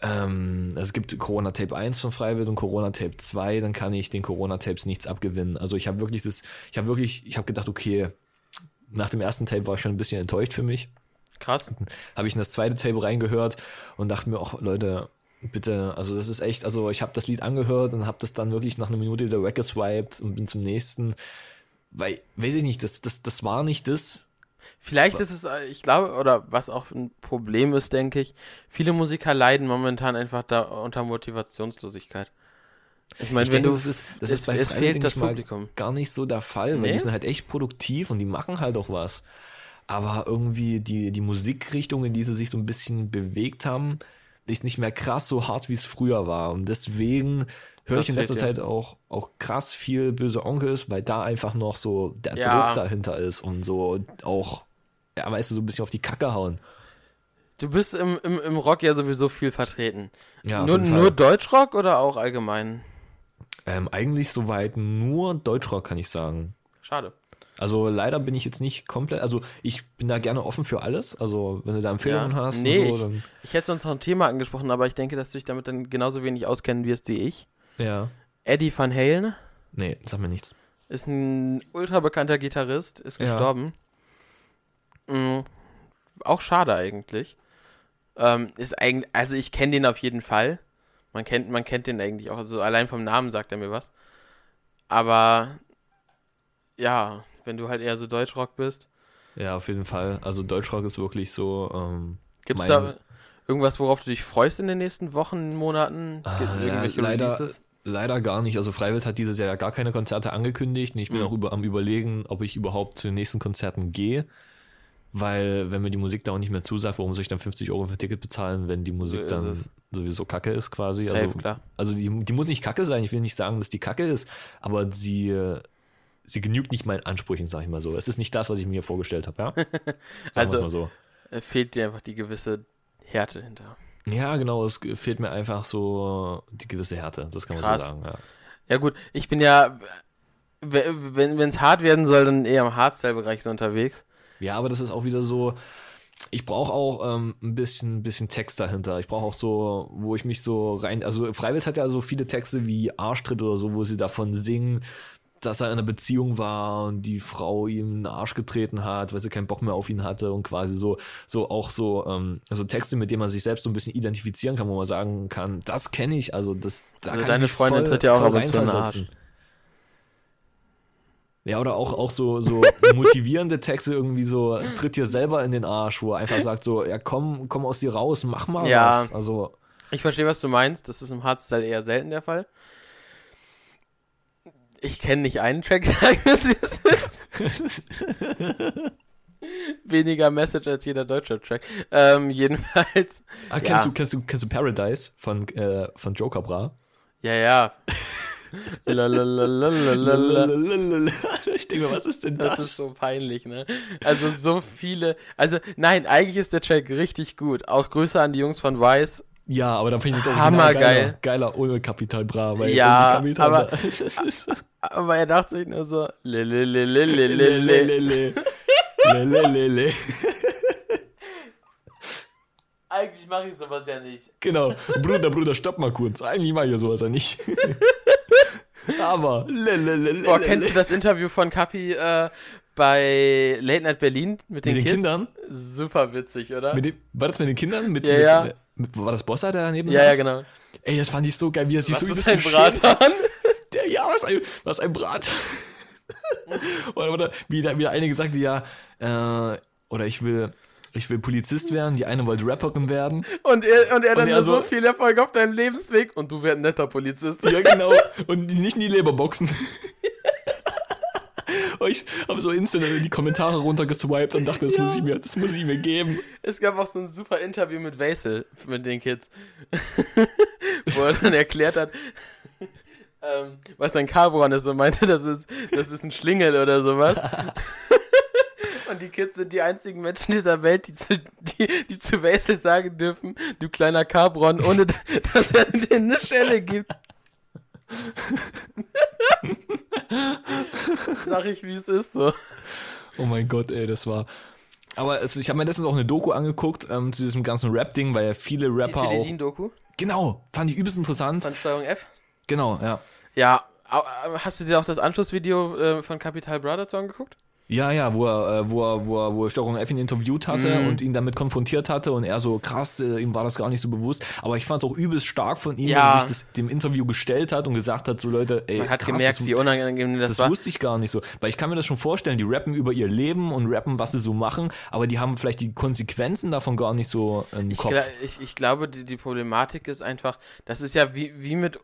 ähm, es gibt Corona-Tape 1 von Freiwild und Corona-Tape 2, dann kann ich den Corona-Tapes nichts abgewinnen. Also ich habe wirklich das, ich habe wirklich, ich habe gedacht, okay, nach dem ersten Tape war ich schon ein bisschen enttäuscht für mich. Krass. Habe ich in das zweite Tape reingehört und dachte mir, auch Leute, bitte, also das ist echt, also ich habe das Lied angehört und habe das dann wirklich nach einer Minute wieder weggeswiped und bin zum nächsten weil, weiß ich nicht, das, das, das war nicht das. Vielleicht ist es, äh, ich glaube, oder was auch ein Problem ist, denke ich, viele Musiker leiden momentan einfach da unter Motivationslosigkeit. Ich meine, wenn denke, du, das ist, das es, ist bei es fehlt das Publikum. gar nicht so der Fall, nee? weil die sind halt echt produktiv und die machen halt auch was. Aber irgendwie die, die Musikrichtung, in die sie sich so ein bisschen bewegt haben, ist nicht mehr krass so hart, wie es früher war. Und deswegen höre ich in letzter Zeit auch, auch krass viel böse Onkels, weil da einfach noch so der ja. Druck dahinter ist und so auch, ja, weißt du, so ein bisschen auf die Kacke hauen. Du bist im, im, im Rock ja sowieso viel vertreten. Ja, nur, nur Deutschrock oder auch allgemein? Ähm, eigentlich soweit nur Deutschrock, kann ich sagen. Schade. Also leider bin ich jetzt nicht komplett, also ich bin da gerne offen für alles. Also wenn du da Empfehlungen ja. hast nee, so, ich, ich, hätte sonst noch ein Thema angesprochen, aber ich denke, dass du dich damit dann genauso wenig auskennen wirst wie ich. Ja. Eddie Van Halen. Nee, sag mir nichts. Ist ein ultra bekannter Gitarrist, ist gestorben. Ja. Mhm. Auch schade eigentlich. Ähm, ist eigentlich, also ich kenne den auf jeden Fall. Man kennt, man kennt den eigentlich auch. Also allein vom Namen sagt er mir was. Aber ja, wenn du halt eher so Deutschrock bist. Ja, auf jeden Fall. Also Deutschrock ist wirklich so. Ähm, Gibt es mein- da irgendwas, worauf du dich freust in den nächsten Wochen, Monaten? Ah, ja, leider- Releases? Leider gar nicht. Also Freiwild hat dieses Jahr ja gar keine Konzerte angekündigt. Und ich bin Mhm. auch über, am überlegen, ob ich überhaupt zu den nächsten Konzerten gehe. Weil, wenn mir die Musik da auch nicht mehr zusagt, warum soll ich dann 50 Euro für ein Ticket bezahlen, wenn die Musik ist dann es. sowieso kacke ist quasi? Safe, also, klar. also die, die muss nicht kacke sein. Ich will nicht sagen, dass die kacke ist, aber sie, sie genügt nicht meinen Ansprüchen, sag ich mal so. Es ist nicht das, was ich mir vorgestellt habe, ja? Sagen Also- mal so. Äh, Fehlt dir einfach die gewisse Härte hinter. Ja, genau, es fehlt mir einfach so die gewisse Härte, das kann man Krass. so sagen, ja. Ja gut, ich bin ja, wenn es hart werden soll, dann eher im Hardstyle-Bereich so unterwegs. Ja, aber das ist auch wieder so. Ich brauche auch ähm, ein bisschen, bisschen Text dahinter. Ich brauche auch so, wo ich mich so rein. Also Freiwild hat ja so viele Texte wie Arschtritt oder so, wo sie davon singen, dass er in einer Beziehung war und die Frau ihm in den Arsch getreten hat, weil sie keinen Bock mehr auf ihn hatte und quasi so, so auch so, ähm, so Texte, mit denen man sich selbst so ein bisschen identifizieren kann, wo man sagen kann, das kenne ich, also das, da Also kann deine ich Freundin voll, tritt ja auch reinversetzen. Ja, oder auch, auch so, so motivierende Texte irgendwie so, tritt dir selber in den Arsch, wo er einfach sagt so, ja komm, komm aus dir raus, mach mal Ja. was. Also, Ich verstehe, was du meinst. Das ist im Hardstyle eher selten der Fall. Ich kenne nicht einen Track, es ist. Weniger Message als jeder deutsche Track. Ähm, jedenfalls, ah, kennst, Ja. du, kennst, du, kennst du Paradise von, äh, von Joker Bra? ja, ja. Ich denke mir, was ist denn Das ist so peinlich, ne? Also so viele. Also nein, eigentlich ist der Track richtig gut. Auch Grüße an die Jungs von Vice. Ja, aber dann finde ich das auch geiler, geiler ohne Kapital Bra. Weil Ja, Kapital aber- Bra, Aber er dachte sich nur so. Lelelelelelele. Lelelele. Lelelele. Eigentlich mache ich sowas ja nicht. Genau. Bruder, Bruder, stopp mal kurz. Eigentlich mache ich ja sowas ja nicht. Aber. Lelelele. Boah, kennst du das Interview von Kapi äh, bei Late Night Berlin mit den, Mit den Kids? Kindern? Super witzig, oder? Mit dem, war das mit den Kindern? Mit, Ja, mit, ja. War das Bossa, der daneben ja, ja, saß? genau. Ey, das fand ich so geil, wie er sich Was so ist übelst ein Bratan? Der, ja, was ein, was ein Brat. oder, oder wie, da, wie der eine gesagt hat, ja, äh, oder ich will, ich will Polizist werden, die eine wollte Rapperin werden. Und er, und er dann er nur so so- viel Erfolg auf deinem Lebensweg und du wärst ein netter Polizist. Ja, genau. Und die- nicht in die Leberboxen. Und ich habe so instant die Kommentare runtergeswiped und dachte, das muss ich mir, das muss ich mir geben. Es gab auch so ein super Interview mit Vasil, mit den Kids, wo er dann erklärt hat, ähm, was ein Carbon ist und meinte, das ist, das ist ein Schlingel oder sowas. Und die Kids sind die einzigen Menschen dieser Welt, die zu, die, die zu Vasil sagen dürfen, du kleiner Carbon, ohne dass er denen eine Schelle gibt. Sag ich, wie es ist, so. Oh mein Gott, ey, das war. Aber es, ich habe mir letztens auch eine Doku angeguckt ähm, zu diesem ganzen Rap-Ding, weil ja viele Die Rapper auch. Teledin-Doku Genau, fand ich übelst interessant. von Steuerung F. Genau, ja. Ja, äh, hast du dir auch das Anschlussvideo äh, von Capital dazu angeguckt? Ja, ja, wo er, äh, wo er, wo er, wo er Steuerung F ihn interviewt hatte Mhm. und ihn damit konfrontiert hatte und er so krass, äh, ihm war das gar nicht so bewusst. Aber ich fand es auch übelst stark von ihm, Ja. dass er sich das, dem Interview gestellt hat und gesagt hat, so Leute, ey, Man hat krass, gemerkt, das, wie unangenehm das, das war. wusste ich gar nicht so. Weil ich kann mir das schon vorstellen, die rappen über ihr Leben und rappen, was sie so machen, aber die haben vielleicht die Konsequenzen davon gar nicht so im Ich, Kopf. gla- ich, ich glaube, die, die Problematik ist einfach, das ist ja wie, wie mit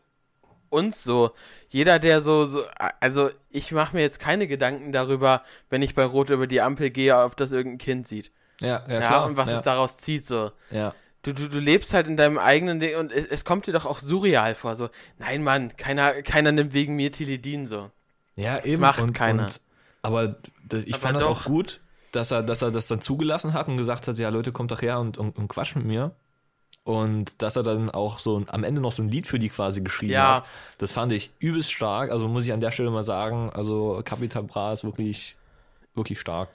uns so. Jeder, der so, so also ich mache mir jetzt keine Gedanken darüber, wenn ich bei Rot über die Ampel gehe, ob das irgendein Kind sieht. Ja, ja, Ja, klar. und was ja, es daraus zieht, so. ja. Du, du, du lebst halt in deinem eigenen Ding und es, es kommt dir doch auch surreal vor, so. Nein, Mann, keiner, keiner nimmt wegen mir Tilidin, so. Ja, eben. macht und, keiner. Und, aber das, ich Aber fand das doch. auch gut, dass er, dass er das dann zugelassen hat und gesagt hat, ja Leute, kommt doch her und, und, und quatsch mit mir. Und dass er dann auch so am Ende noch so ein Lied für die quasi geschrieben Ja. hat. Das fand ich übelst stark. Also muss ich an der Stelle mal sagen, also Capital Bra ist wirklich, wirklich stark.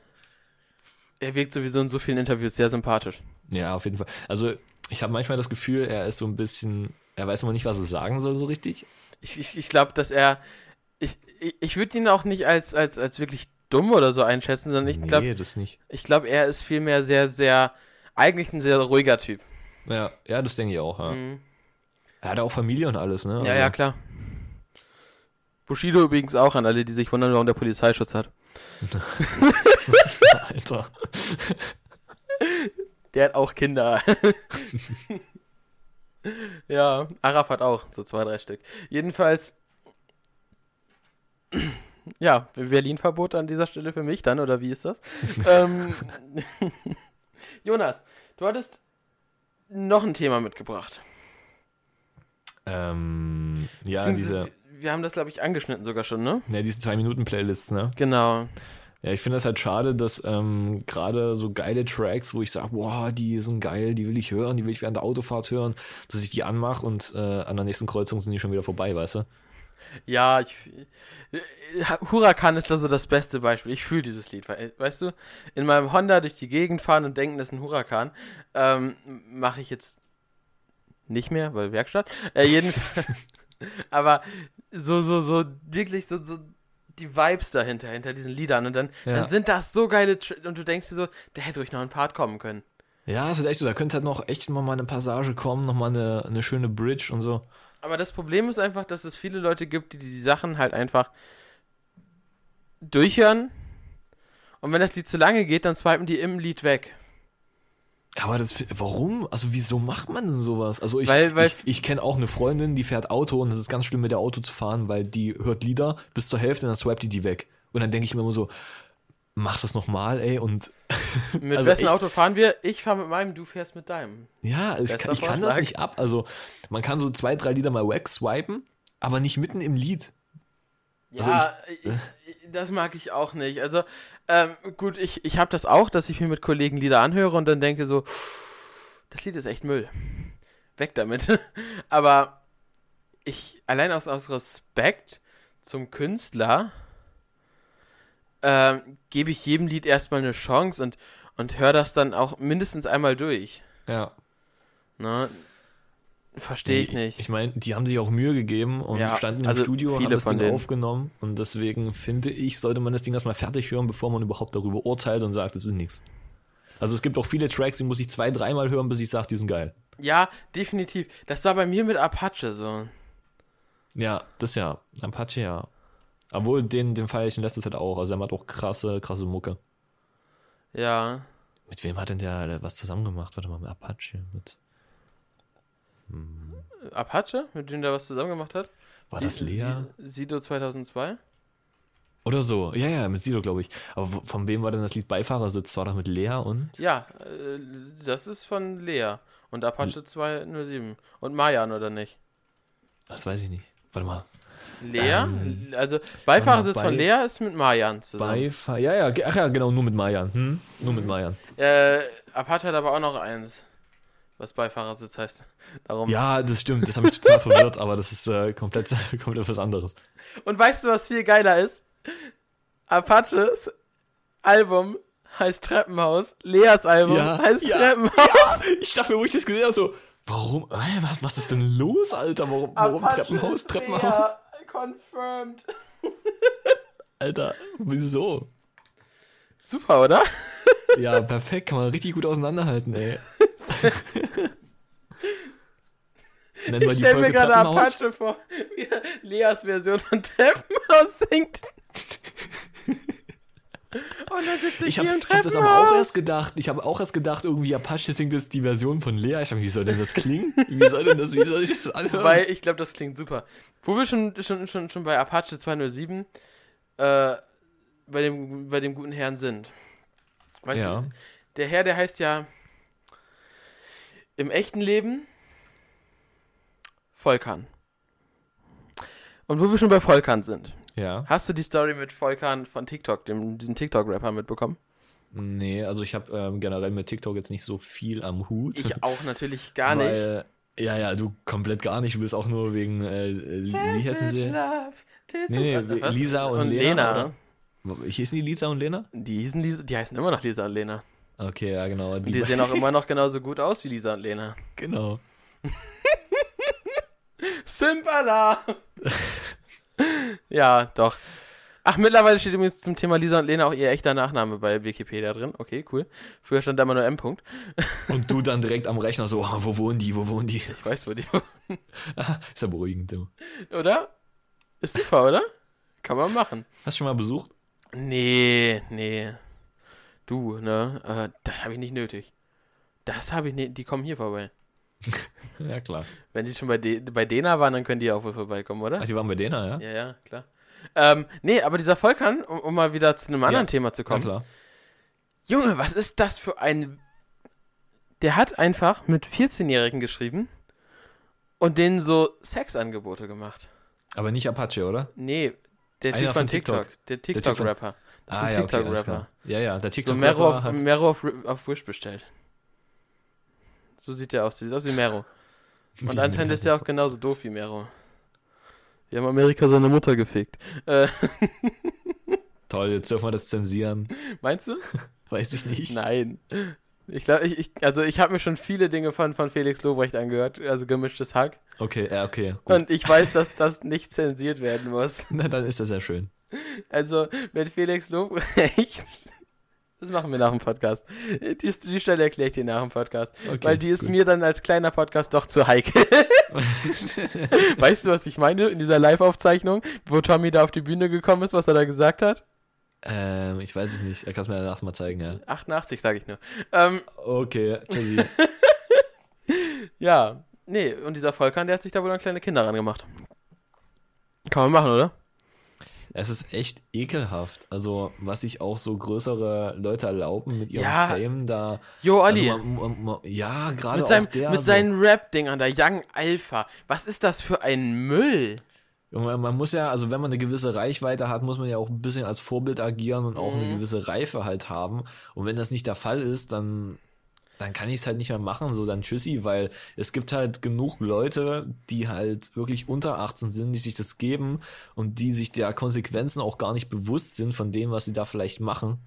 Er wirkt sowieso in so vielen Interviews sehr sympathisch. Ja, auf jeden Fall. Also ich habe manchmal das Gefühl, er ist so ein bisschen, er weiß immer nicht, was er sagen soll so richtig. Ich, ich, ich glaube, dass er. Ich, ich, ich würde ihn auch nicht als, als, als wirklich dumm oder so einschätzen, sondern ich glaube, nee, das nicht. ich glaub, er ist vielmehr sehr, sehr. Eigentlich ein sehr ruhiger Typ. Ja, ja das denke ich auch. Ja. Mhm. Er hat auch Familie und alles, ne? Ja, Also- ja, klar. Bushido übrigens auch an alle, die sich wundern, warum der Polizeischutz hat. Alter. Der hat auch Kinder. ja, Arafat auch, so zwei, drei Stück. Jedenfalls, ja, Berlin-Verbot an dieser Stelle für mich dann, oder wie ist das? ähm, Jonas, du hattest noch ein Thema mitgebracht. Ähm, ja, diese, Wir haben das, glaube ich, angeschnitten sogar schon, ne? ja, diese zwei Minuten Playlists, ne? Genau. Ja, ich finde das halt schade, dass ähm, gerade so geile Tracks, wo ich sage, boah, die sind geil, die will ich hören, die will ich während der Autofahrt hören, dass ich die anmache und äh, an der nächsten Kreuzung sind die schon wieder vorbei, weißt du? Ja, ich. Huracan ist da so das beste Beispiel. Ich fühle dieses Lied. we- Weißt du, in meinem Honda durch die Gegend fahren und denken, das ist ein Huracan, ähm, mache ich jetzt nicht mehr, weil Werkstatt. Äh, jedenfalls. aber so, so, so, wirklich so, so die Vibes dahinter, hinter diesen Liedern. Und dann, Ja. dann sind das so geile. Tr und du denkst dir so, da hätte ruhig noch ein Part kommen können. Ja, ist halt echt so, da könnte halt noch echt mal eine Passage kommen, noch mal eine, eine schöne Bridge und so. Aber das Problem ist einfach, dass es viele Leute gibt, die die Sachen halt einfach durchhören. Und wenn das Lied zu lange geht, dann swipen die im Lied weg. Aber das, warum? Also wieso macht man denn sowas? Also ich, Weil- weil- ich, ich kenne auch eine Freundin, die fährt Auto und es ist ganz schlimm mit der Auto zu fahren, weil die hört Lieder bis zur Hälfte und dann swipet die die weg. Und dann denke ich mir immer so, mach das nochmal, ey. Und Mit Also wessen echt? Auto fahren wir? Ich fahre mit meinem, du fährst mit deinem. ja, ich, kann, ich kann das nicht ab. Also man kann so zwei, drei Lieder mal weg swipen, aber nicht mitten im Lied. Also Ja, ich, ich, das mag ich auch nicht. Also, ähm, gut, ich, ich habe das auch, dass ich mir mit Kollegen Lieder anhöre und dann denke so, das Lied ist echt Müll. Weg damit. Aber ich, allein aus, aus Respekt zum Künstler, ähm, gebe ich jedem Lied erstmal eine Chance und, und höre das dann auch mindestens einmal durch. Ja. Ne? Verstehe ich nicht. Ich meine, die haben sich auch Mühe gegeben und Ja, standen im also Studio, haben viele das Ding denen. aufgenommen und deswegen finde ich, sollte man das Ding erstmal fertig hören, bevor man überhaupt darüber urteilt und sagt, das ist nichts. Also es gibt auch viele Tracks, die muss ich zwei, dreimal hören, bis ich sage, die sind geil. Ja, definitiv. Das war bei mir mit Apache so. Ja, das ja. Apache ja. Obwohl, den, den feiere ich in letzter Zeit auch. Also er macht auch krasse, krasse Mucke. Ja. Mit wem hat denn der, der was zusammen gemacht? Warte mal, mit Apache. Mit, Apache, mit dem der was zusammen gemacht hat? war das Lea? Si- Sido 2002? Oder so. Ja, ja, mit Sido, glaube ich. Aber von wem war denn das Lied Beifahrersitz? War doch mit Lea und? Ja, äh, das ist von Lea. Und Apache 207. Und Mayan, oder nicht? Das weiß ich nicht. Warte mal. Lea? Ähm, also, Beifahrersitz bei- von Lea ist mit Mayan zusammen. Beifahr. Ja, ja, ach ja, genau, nur mit Mayan. Hm? Nur mit Mayan. Äh, Apache hat aber auch noch eins. Was Beifahrersitz heißt. Darum. Ja, das stimmt. Das habe ich total verwirrt, aber das ist äh, komplett, komplett was anderes. Und weißt du, was viel geiler ist? Apaches Album heißt Treppenhaus. Leas Album Ja, heißt ja, Treppenhaus. Ich dachte mir, wo ich das gesehen habe, so, warum, was, was ist denn los, Alter? Warum, warum Treppenhaus, Treppenhaus? Lea. Confirmed. Alter, wieso? Super, oder? Ja, perfekt, kann man richtig gut auseinanderhalten, ey. Nennen wir Ich die stell mir gerade Treppenhaus. Apache vor, wie Leas Version von Treppenhaus singt. Und dann sitze ich, Ich habe hier im hab das Treppenhaus. aber auch erst gedacht. Ich habe auch erst gedacht, irgendwie Apache singt jetzt die Version von Lea. Ich dachte, wie soll denn das klingen? Wie soll denn das, wie soll ich das anhören? Weil ich glaube, das klingt super. Wo wir schon, schon, schon, schon bei Apache 207 äh, bei, dem, bei dem guten Herrn sind. Weißt Ja. du, der Herr, der heißt ja im echten Leben Volkan. Und wo wir schon bei Volkan sind, ja. hast du die Story mit Volkan von TikTok, dem, diesem TikTok-Rapper, mitbekommen? Nee, also ich habe ähm, generell mit TikTok jetzt nicht so viel am Hut. Ich auch natürlich gar nicht. weil, Ja, ja, du komplett gar nicht. Du bist auch nur wegen, äh, wie heißen sie? Love, Nee, nee? Lisa und Lena, oder? Hießen die Lisa und Lena? Die, hießen Lisa, die heißen immer noch Lisa und Lena. Okay, ja, genau. Und die sehen auch immer noch genauso gut aus wie Lisa und Lena. genau. Simpala! ja, doch. Ach, mittlerweile steht übrigens zum Thema Lisa und Lena auch ihr echter Nachname bei Wikipedia drin. Okay, cool. Früher stand da immer nur M. -Punkt. Und du dann direkt am Rechner so, ah, wo wohnen die, wo wohnen die? Ich weiß, wo die. Ah, ist ja beruhigend, du. oder? Ist super, oder? Kann man machen. Hast du schon mal besucht? Nee, nee. Du, ne? Äh, das habe ich nicht nötig. Das habe ich nicht. Die kommen hier vorbei. Ja, klar. Wenn die schon bei, De bei Dena waren, dann können die auch wohl vorbeikommen, oder? Ach, die waren bei denen, ja? Ja, ja, klar. Ähm, nee, aber dieser Volkan, um, um mal wieder zu einem anderen Ja, Thema zu Ja, kommen. klar. Junge, was ist das für ein. Der hat einfach mit 14-Jährigen geschrieben und denen so Sexangebote gemacht. Aber nicht Apache, oder? Nee, der Einer Typ von TikTok. TikTok. Der TikTok-Rapper. Das ist ein Ah, ja, okay, alles TikTok-Rapper. klar. Ja, ja, der so TikTok Mero auf, hat... Mero auf, auf Wish bestellt. So sieht der aus. Der sieht aus wie Mero. Und anscheinend ist der auch genauso doof wie Mero. Wir haben Amerika seine Mutter gefickt. Äh, Toll, jetzt dürfen wir das zensieren. meinst du? Weiß ich nicht. Nein. Ich glaube, ich, ich, also ich habe mir schon viele Dinge von, von Felix Lobrecht angehört, also gemischtes Hack. Okay, ja, okay, gut. Und ich weiß, dass das nicht zensiert werden muss. Na, dann ist das ja schön. Also mit Felix Lobrecht. Das machen wir nach dem Podcast. Die, die Stelle erkläre ich dir nach dem Podcast. Okay, weil die ist gut. mir dann als kleiner Podcast doch zu heikel. weißt du, was ich meine in dieser Live-Aufzeichnung, wo Tommy da auf die Bühne gekommen ist, was er da gesagt hat? Ähm, ich weiß es nicht. Er kann es mir danach mal zeigen, ja. 88, sage ich nur. Ähm, Okay, tschüssi. ja, nee, und dieser Volkan, der hat sich da wohl an kleine Kinder rangemacht. Kann man machen, oder? es ist echt ekelhaft. Also, was sich auch so größere Leute erlauben mit ihrem Ja. Fame da. Jo, Olli. Also man, man, man, ja, gerade mit auch seinem, der. mit so. seinen Rap-Dingern, der Young Alpha. Was ist das für ein Müll? Man, muss ja, also wenn man eine gewisse Reichweite hat, muss man ja auch ein bisschen als Vorbild agieren und auch eine Mhm. gewisse Reife halt haben. Und wenn das nicht der Fall ist, dann, dann kann ich es halt nicht mehr machen, so dann tschüssi, weil es gibt halt genug Leute, die halt wirklich unter 18 sind, die sich das geben und die sich der Konsequenzen auch gar nicht bewusst sind von dem, was sie da vielleicht machen.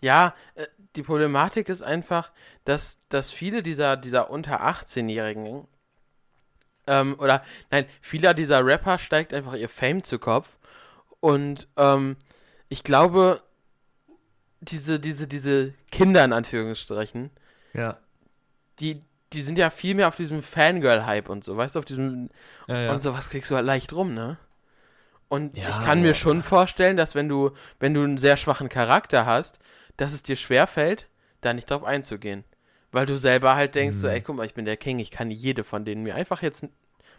Ja, äh, die Problematik ist einfach, dass, dass viele dieser, dieser unter 18-Jährigen ähm, oder nein, viele dieser Rapper steigt einfach ihr Fame zu Kopf und ähm, ich glaube, diese, diese, diese Kinder in Anführungsstrichen, Ja. die, die sind ja viel mehr auf diesem Fangirl-Hype und so, weißt du, auf diesem Ja, ja. und sowas kriegst du halt leicht rum, ne? Und Ja, ich kann mir schon vorstellen, dass wenn du, wenn du einen sehr schwachen Charakter hast, dass es dir schwerfällt, da nicht drauf einzugehen. Weil du selber halt denkst, so, Mhm. ey, guck mal, ich bin der King, ich kann jede von denen mir einfach jetzt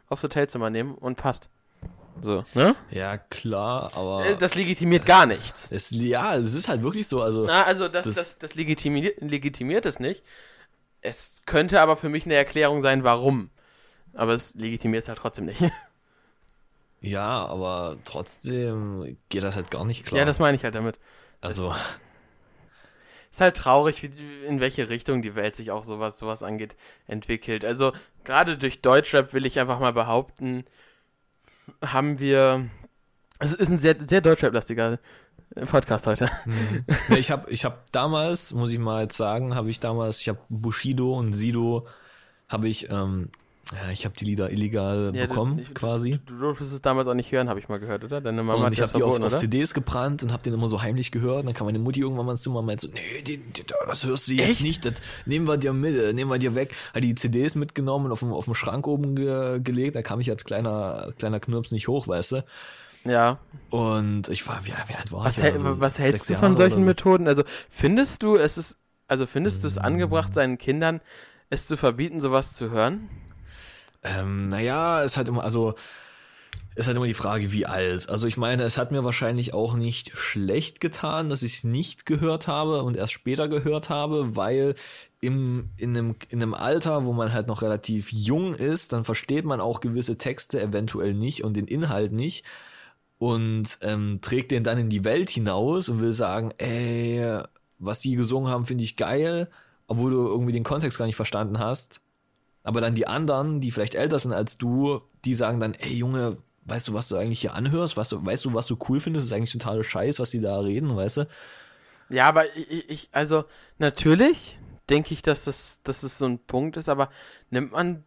aufs Hotelzimmer nehmen und passt. So, ne? ja, klar, aber Äh, Das legitimiert gar nichts. es, ja, es ist halt wirklich so, also Na, also das, das- das, das, legitimiert, legitimiert es nicht. Es könnte aber für mich eine Erklärung sein, warum. Aber es legitimiert es halt trotzdem nicht. ja, aber trotzdem geht das halt gar nicht klar. Ja, das meine ich halt damit. also Ist halt traurig, wie, in welche Richtung die Welt sich auch sowas, sowas angeht, entwickelt. Also, gerade durch Deutschrap will ich einfach mal behaupten, haben wir. Es ist ein sehr, sehr Deutschrap-lastiger äh, Podcast heute. Hm. Ich habe ich hab damals, muss ich mal jetzt sagen, habe ich damals, ich habe Bushido und Sido, habe ich, ähm, ja, ich habe die Lieder illegal Ja, du- bekommen, ich- quasi. Du durftest es damals auch nicht hören, habe ich mal gehört, oder? Deine Mama Und hat ich habe die auf, auf? CDs gebrannt und habe den immer so heimlich gehört. Und dann kam meine Mutti irgendwann mal ins Zimmer und meinte so, nee, das hörst du jetzt Echt? nicht, das nehmen wir dir mit, äh, nehmen wir dir weg. Hat die CDs mitgenommen und auf dem, auf dem Schrank oben ge, gelegt. Da kam ich als kleiner, kleiner Knirps nicht hoch, weißt du. Ja. Und ich war, wie, wie alt war Was, ich? hält- Ja, so was hältst du Jahre von solchen oder so. Methoden? Also, findest du, es ist. Also, findest du es angebracht, seinen Kindern es zu verbieten, sowas zu hören? Ähm, naja, es hat immer, also, es hat immer die Frage, wie alt. Also ich meine, es hat mir wahrscheinlich auch nicht schlecht getan, dass ich es nicht gehört habe und erst später gehört habe, weil im, in, einem, in einem Alter, wo man halt noch relativ jung ist, dann versteht man auch gewisse Texte eventuell nicht und den Inhalt nicht und ähm, trägt den dann in die Welt hinaus und will sagen, ey, was die gesungen haben, finde ich geil, obwohl du irgendwie den Kontext gar nicht verstanden hast. Aber dann die anderen, die vielleicht älter sind als du, die sagen dann, ey Junge, weißt du, was du eigentlich hier anhörst? Weißt du, weißt du, was du cool findest? Das ist eigentlich totaler Scheiß, was die da reden, weißt du? Ja, aber ich, ich also natürlich denke ich, dass das, dass das so ein Punkt ist, aber nimmt man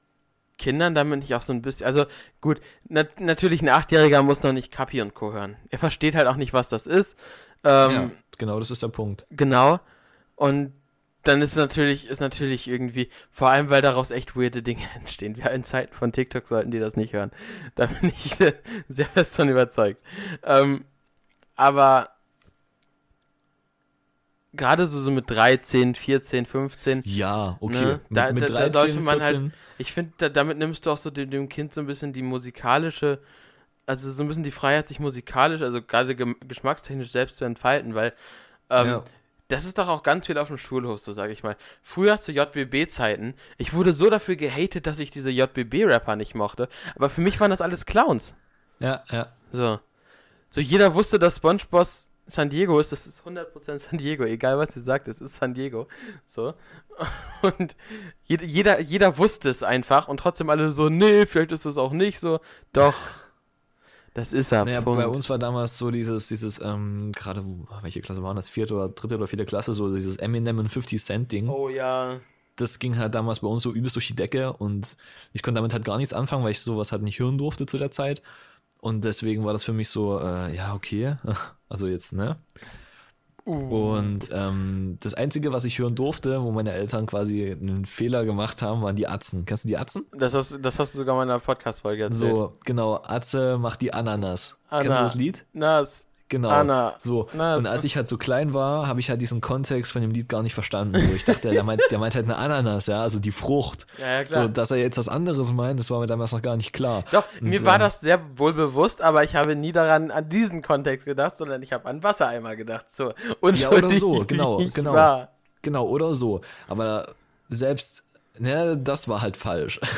Kindern damit nicht auch so ein bisschen, also gut, nat natürlich ein Achtjähriger muss noch nicht Kapi und Co. hören. Er versteht halt auch nicht, was das ist. Ähm, ja, genau, das ist der Punkt. Genau. Und dann ist natürlich, ist natürlich irgendwie, vor allem weil daraus echt weirde Dinge entstehen. Wir in Zeiten von TikTok sollten die das nicht hören. Da bin ich sehr fest von überzeugt. Ähm, aber gerade so, so mit 13, 14, 15. Ja, okay. Ne? Da- mit, mit da- da 13, sollte man halt- 14. Ich finde, da, damit nimmst du auch so dem, dem Kind so ein bisschen die musikalische, also so ein bisschen die Freiheit, sich musikalisch, also gerade geschmackstechnisch selbst zu entfalten, weil ähm, ja. Das ist doch auch ganz viel auf dem Schulhof, so sage ich mal. Früher zu JBB-Zeiten, ich wurde so dafür gehatet, dass ich diese JBB-Rapper nicht mochte, aber für mich waren das alles Clowns. ja, ja. So. So jeder wusste, dass SpongeBob San Diego ist, das ist 100% San Diego, egal was ihr sagt, es ist San Diego. So. Und jeder, jeder, jeder wusste es einfach und trotzdem alle so, nee, vielleicht ist es auch nicht so. Doch. Das ist er. Naja, bei uns war damals so dieses, dieses, ähm, gerade, welche Klasse waren das? Vierte oder dritte oder vierte Klasse, so dieses Eminem und 50 Cent Ding. Oh ja. Das ging halt damals bei uns so übelst durch die Decke und ich konnte damit halt gar nichts anfangen, weil ich sowas halt nicht hören durfte zu der Zeit. Und deswegen war das für mich so, äh, ja, okay. Also jetzt, ne? Uh. Und ähm, das Einzige, was ich hören durfte, wo meine Eltern quasi einen Fehler gemacht haben, waren die Atzen. Kennst du die Atzen? Das hast, das hast du sogar mal in einer Podcast-Folge erzählt. So, genau, Atze macht die Ananas. Anna. Kennst du das Lied? Nas. Genau. Anna. So. Na, und als ich halt so klein war, habe ich halt diesen Kontext von dem Lied gar nicht verstanden. So, ich dachte, der meint, der meint halt eine Ananas, ja, also die Frucht. Ja, ja, klar. So, dass er jetzt was anderes meint, das war mir damals noch gar nicht klar. Doch, Und, mir war ähm, das sehr wohl bewusst, aber ich habe nie daran an diesen Kontext gedacht, sondern ich habe an Wassereimer gedacht. So. Ja, oder so, genau, genau. war. Genau, oder so. Aber selbst, ne, das war halt falsch.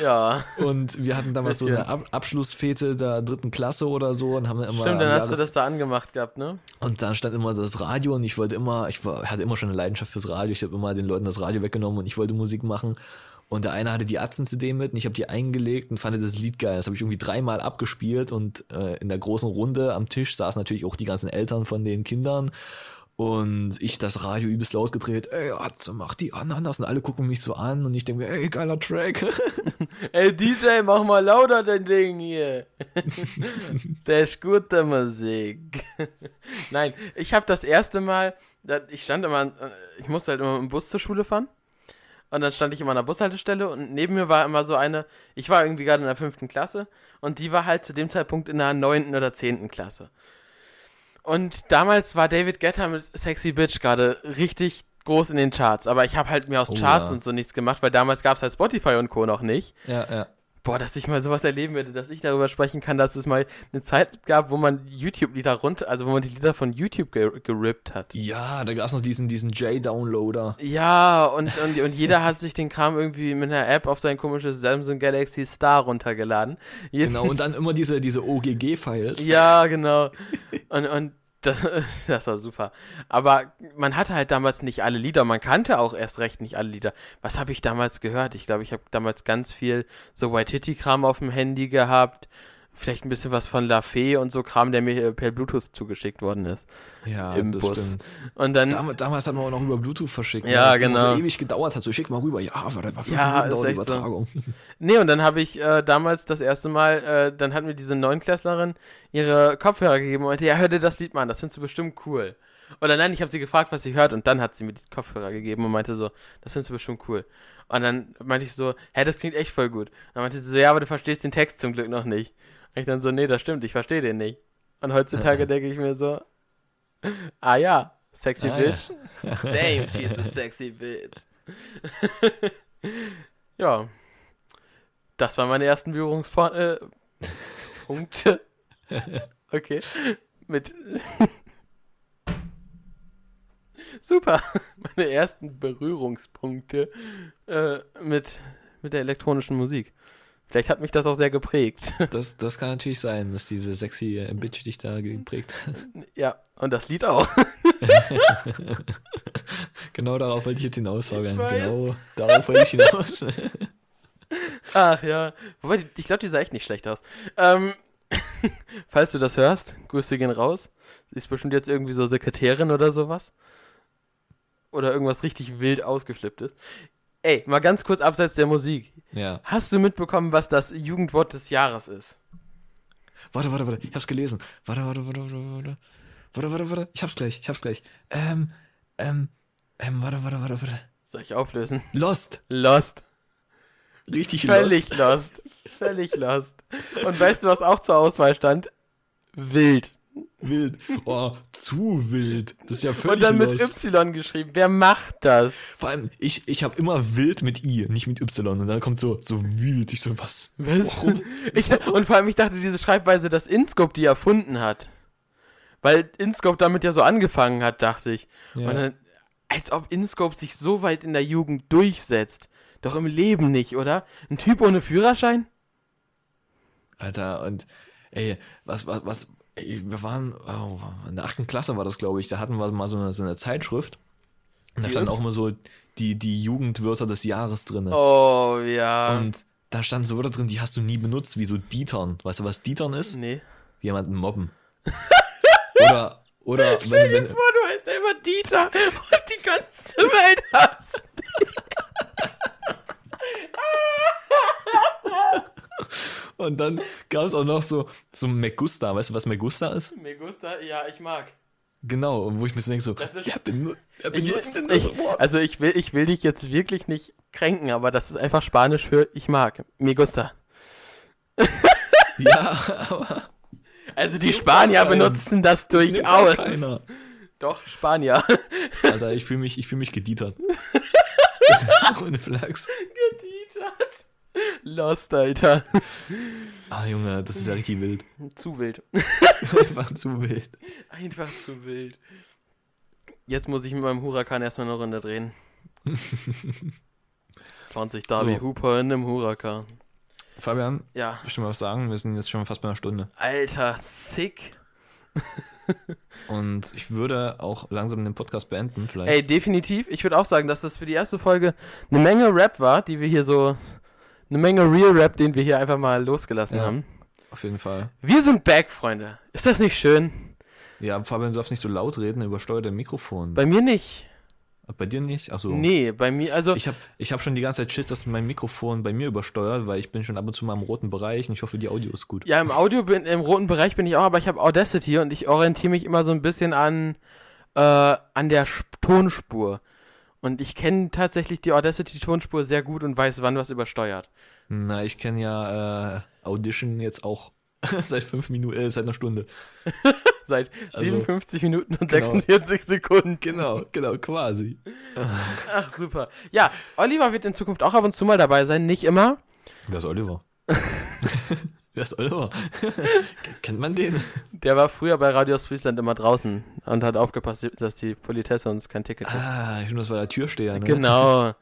Ja. Und wir hatten damals so eine Ab Abschlussfete der dritten Klasse oder so und haben immer. Stimmt, dann hast du das da angemacht gehabt, ne? Und da stand immer das Radio und ich wollte immer, ich war, hatte immer schon eine Leidenschaft fürs Radio. Ich habe immer den Leuten das Radio weggenommen und ich wollte Musik machen. Und der eine hatte die Atzen-CD mit und ich habe die eingelegt und fand das Lied geil. Das habe ich irgendwie dreimal abgespielt und äh, in der großen Runde am Tisch saßen natürlich auch die ganzen Eltern von den Kindern. Und ich das Radio übelst laut gedreht, ey, Atze, mach die Ananas. Und alle gucken mich so an und ich denke mir, ey, geiler Track. Ey, DJ, mach mal lauter dein Ding hier. Der ist gute Musik. Nein, ich habe das erste Mal, ich stand immer, an- ich musste halt immer im Bus zur Schule fahren. Und dann stand ich immer an der Bushaltestelle und neben mir war immer so eine, ich war irgendwie gerade in der fünften Klasse und die war halt zu dem Zeitpunkt in der neunten oder zehnten Klasse. Und damals war David Guetta mit Sexy Bitch gerade richtig groß in den Charts, aber ich habe halt mir aus Oh, Charts ja. und so nichts gemacht, weil damals gab es halt Spotify und Co. noch nicht. ja, ja. Boah, dass ich mal sowas erleben werde, dass ich darüber sprechen kann, dass es mal eine Zeit gab, wo man YouTube-Lieder runter, also wo man die Lieder von YouTube ge gerippt hat. Ja, da gab's noch diesen, diesen J-Downloader. Ja, und, und, und jeder hat sich den Kram irgendwie mit einer App auf sein komisches Samsung Galaxy Star runtergeladen. Genau, und dann immer diese, diese OGG-Files. Ja, genau. Und, und das, das war super. Aber man hatte halt damals nicht alle Lieder. Man kannte auch erst recht nicht alle Lieder. Was habe ich damals gehört? Ich glaube, ich habe damals ganz viel so White-Hitty-Kram auf dem Handy gehabt. Vielleicht ein bisschen was von La Fee und so Kram, der mir äh, per Bluetooth zugeschickt worden ist. Ja, Im das Bus. stimmt. Und dann. Damals, damals hat man auch noch über Bluetooth verschickt. ne? Ja, das immer genau. so ewig gedauert hat. So, schick mal rüber. Ja, war, fünf Ja, Minuten ist dauert die echt so. Übertragung. Nee, und dann habe ich äh, damals das erste Mal, äh, dann hat mir diese Neunklässlerin ihre Kopfhörer gegeben und meinte, ja, hör dir das Lied mal an, das findest du bestimmt cool. Oder nein, ich habe sie gefragt, was sie hört und dann hat sie mir die Kopfhörer gegeben und meinte so, das findest du bestimmt cool. Und dann meinte ich so, hä, das klingt echt voll gut. Und dann meinte sie so, ja, aber du verstehst den Text zum Glück noch nicht. Und ich dann so, nee, das stimmt, ich verstehe den nicht. Und heutzutage denke ich mir so, ah ja, sexy Ah, ja. bitch. Damn, she's a sexy bitch. ja. Das waren meine ersten Berührungspunkte. Äh, Punkte. Okay. Mit. Super. Meine ersten Berührungspunkte äh, mit, mit der elektronischen Musik. Vielleicht hat mich das auch sehr geprägt. Das, das kann natürlich sein, dass diese sexy äh, Bitch dich da geprägt hat. ja, und das Lied auch. genau darauf wollte ich jetzt hinaus, Fabian. Genau darauf wollte ich hinaus. Ach ja. Wobei, ich glaube, die sah echt nicht schlecht aus. Ähm, falls du das hörst, Grüße gehen raus. Sie ist bestimmt jetzt irgendwie so Sekretärin oder sowas. Oder irgendwas richtig wild ausgeflipptes. Ey, mal ganz kurz abseits der Musik. ja. Hast du mitbekommen, was das Jugendwort des Jahres ist? Warte, warte, warte. Ich hab's gelesen. Warte, warte, warte, warte, warte. Warte, warte, warte. Ich hab's gleich, ich hab's gleich. Ähm, ähm, ähm, warte, warte, warte, warte. Soll ich auflösen? Lost. Lost. Richtig Völlig lost. lost. Völlig lost. Und weißt du, was auch zur Auswahl stand? Wild. Wild. Oh, zu wild. Das ist ja völlig Und dann mit lost. Y geschrieben. Wer macht das? Vor allem, ich, ich habe immer wild mit I, nicht mit Y. Und dann kommt so, so wild. Ich so, was? Was? Warum? Ich, und vor allem, ich dachte, diese Schreibweise, dass Inscope die erfunden hat. Weil Inscope damit ja so angefangen hat, dachte ich. Ja. Und dann, als ob Inscope sich so weit in der Jugend durchsetzt. Doch im Leben nicht, oder? Ein Typ ohne Führerschein? Alter, und ey, was, was, was, wir waren, oh, in der achten Klasse war das, glaube ich, da hatten wir mal so eine, so eine Zeitschrift. Und da Die stand uns? auch immer so die, die Jugendwörter des Jahres drin. Oh, ja. Und da standen so Wörter drin, die hast du nie benutzt, wie so Dietern. Weißt du, was Dietern ist? nee. Jemanden mobben. oder, oder wenn, wenn, Boah, du heißt immer Dieter und die ganze Welt hasst. Und dann gab es auch noch so, so Megusta. Weißt du, was Megusta ist? Me gusta, ja, ich mag. Genau, wo ich mir so denke, so, ist- wer, benu wer Ich, benutzt denn das Wort? also ich will, ich will dich jetzt wirklich nicht kränken, aber das ist einfach Spanisch für ich mag. Me gusta. ja, aber Also die Spanier keinen. benutzen das durchaus. keiner. Doch, Spanier. Alter, ich fühle mich, ich fühl mich gedietert. Ohne Flachs. Gedietert. Lost, Alter. Ah, Junge, das ist ja richtig wild. Zu wild. Einfach zu wild. Einfach zu wild. Jetzt muss ich mit meinem Huracan erstmal eine Runde drehen. 20 Darby So. Hooper in einem Huracan. Fabian, Ja. ich mal was sagen, wir sind jetzt schon fast bei einer Stunde. Alter, sick. Und ich würde auch langsam den Podcast beenden, vielleicht. Ey, definitiv. Ich würde auch sagen, dass das für die erste Folge eine Menge Rap war, die wir hier so. Eine Menge Real Rap, den wir hier einfach mal losgelassen Ja. haben. Auf jeden Fall. Wir sind back, Freunde. Ist das nicht schön? Ja, Fabian, du darfst nicht so laut reden, übersteuert dein Mikrofon. Bei mir nicht. bei dir nicht? Achso. Nee, bei mir, also. Ich habe ich hab schon die ganze Zeit Schiss, dass mein Mikrofon bei mir übersteuert, weil ich bin schon ab und zu mal im roten Bereich und ich hoffe, die Audio ist gut. Ja, im Audio bin, im roten Bereich bin ich auch, aber ich habe Audacity und ich orientiere mich immer so ein bisschen an, äh, an der Sp Tonspur. Und ich kenne tatsächlich die Audacity-Tonspur sehr gut und weiß, wann was übersteuert. Na, ich kenne ja äh, Audition jetzt auch seit fünf Minuten, äh, seit einer Stunde. Seit Also, 57 Minuten und genau. 46 Sekunden. Genau, genau, quasi. Ach, super. Ja, Oliver wird in Zukunft auch ab und zu mal dabei sein, nicht immer. Wer ist Oliver? Wer ist Oliver? Kennt man den? Der war früher bei Radios Friesland immer draußen und hat aufgepasst, dass die Politesse uns kein Ticket gibt. Ah, ich finde, das war der Türsteher, ne? Genau.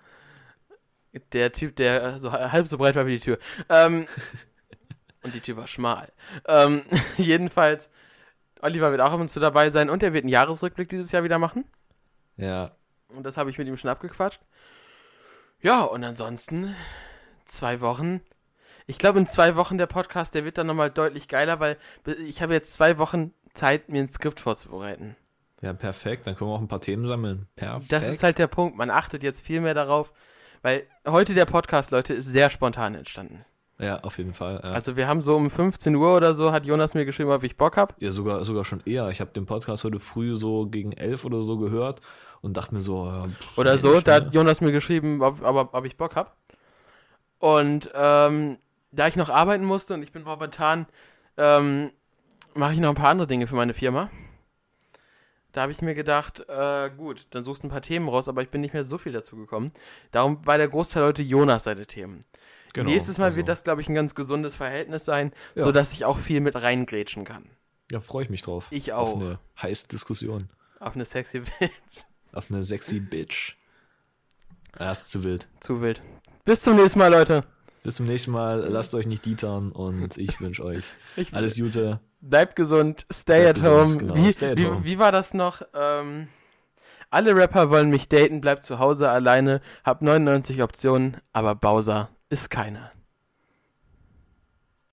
Der Typ, der so halb so breit war wie die Tür. Ähm, und die Tür war schmal. Ähm, jedenfalls, Oliver wird auch ab und zu dabei sein und er wird einen Jahresrückblick dieses Jahr wieder machen. Ja, Und das habe ich mit ihm schon abgequatscht. Ja, und ansonsten zwei Wochen. Ich glaube, in zwei Wochen der Podcast, der wird dann nochmal deutlich geiler, weil ich habe jetzt zwei Wochen Zeit, mir ein Skript vorzubereiten. ja, perfekt. Dann können wir auch ein paar Themen sammeln. Perfekt. Das ist halt der Punkt. Man achtet jetzt viel mehr darauf, weil heute der Podcast, Leute, ist sehr spontan entstanden. Ja, auf jeden Fall. Ja. Also wir haben so um 15 Uhr oder so, hat Jonas mir geschrieben, ob ich Bock habe. ja, sogar, sogar schon eher. Ich habe den Podcast heute früh so gegen elf oder so gehört und dachte mir so, ja, pff, Oder so, da hat Jonas mir geschrieben, ob, ob, ob ich Bock habe. Und ähm, da ich noch arbeiten musste und ich bin momentan, ähm, mache ich noch ein paar andere Dinge für meine Firma. Da habe ich mir gedacht, äh, gut, dann suchst du ein paar Themen raus, aber ich bin nicht mehr so viel dazu gekommen. Darum war der Großteil heute Jonas seine Themen. Genau, Nächstes Mal also, wird das, glaube ich, ein ganz gesundes Verhältnis sein, Ja. sodass ich auch viel mit reingrätschen kann. Ja, freue ich mich drauf. Ich Auf auch. eine heiße Diskussion. Auf eine sexy Bitch. Auf eine sexy Bitch. Ja, ist zu wild. Zu wild. Bis zum nächsten Mal, Leute. Bis zum nächsten Mal. Lasst euch nicht dietern und ich wünsche euch Ich, alles Gute. Bleibt gesund, stay Bleibt at gesund, home. genau, wie, stay at wie, home. wie war das noch? Ähm, alle Rapper wollen mich daten, bleibt zu Hause alleine, hab 99 Optionen, aber Bowser ist keine.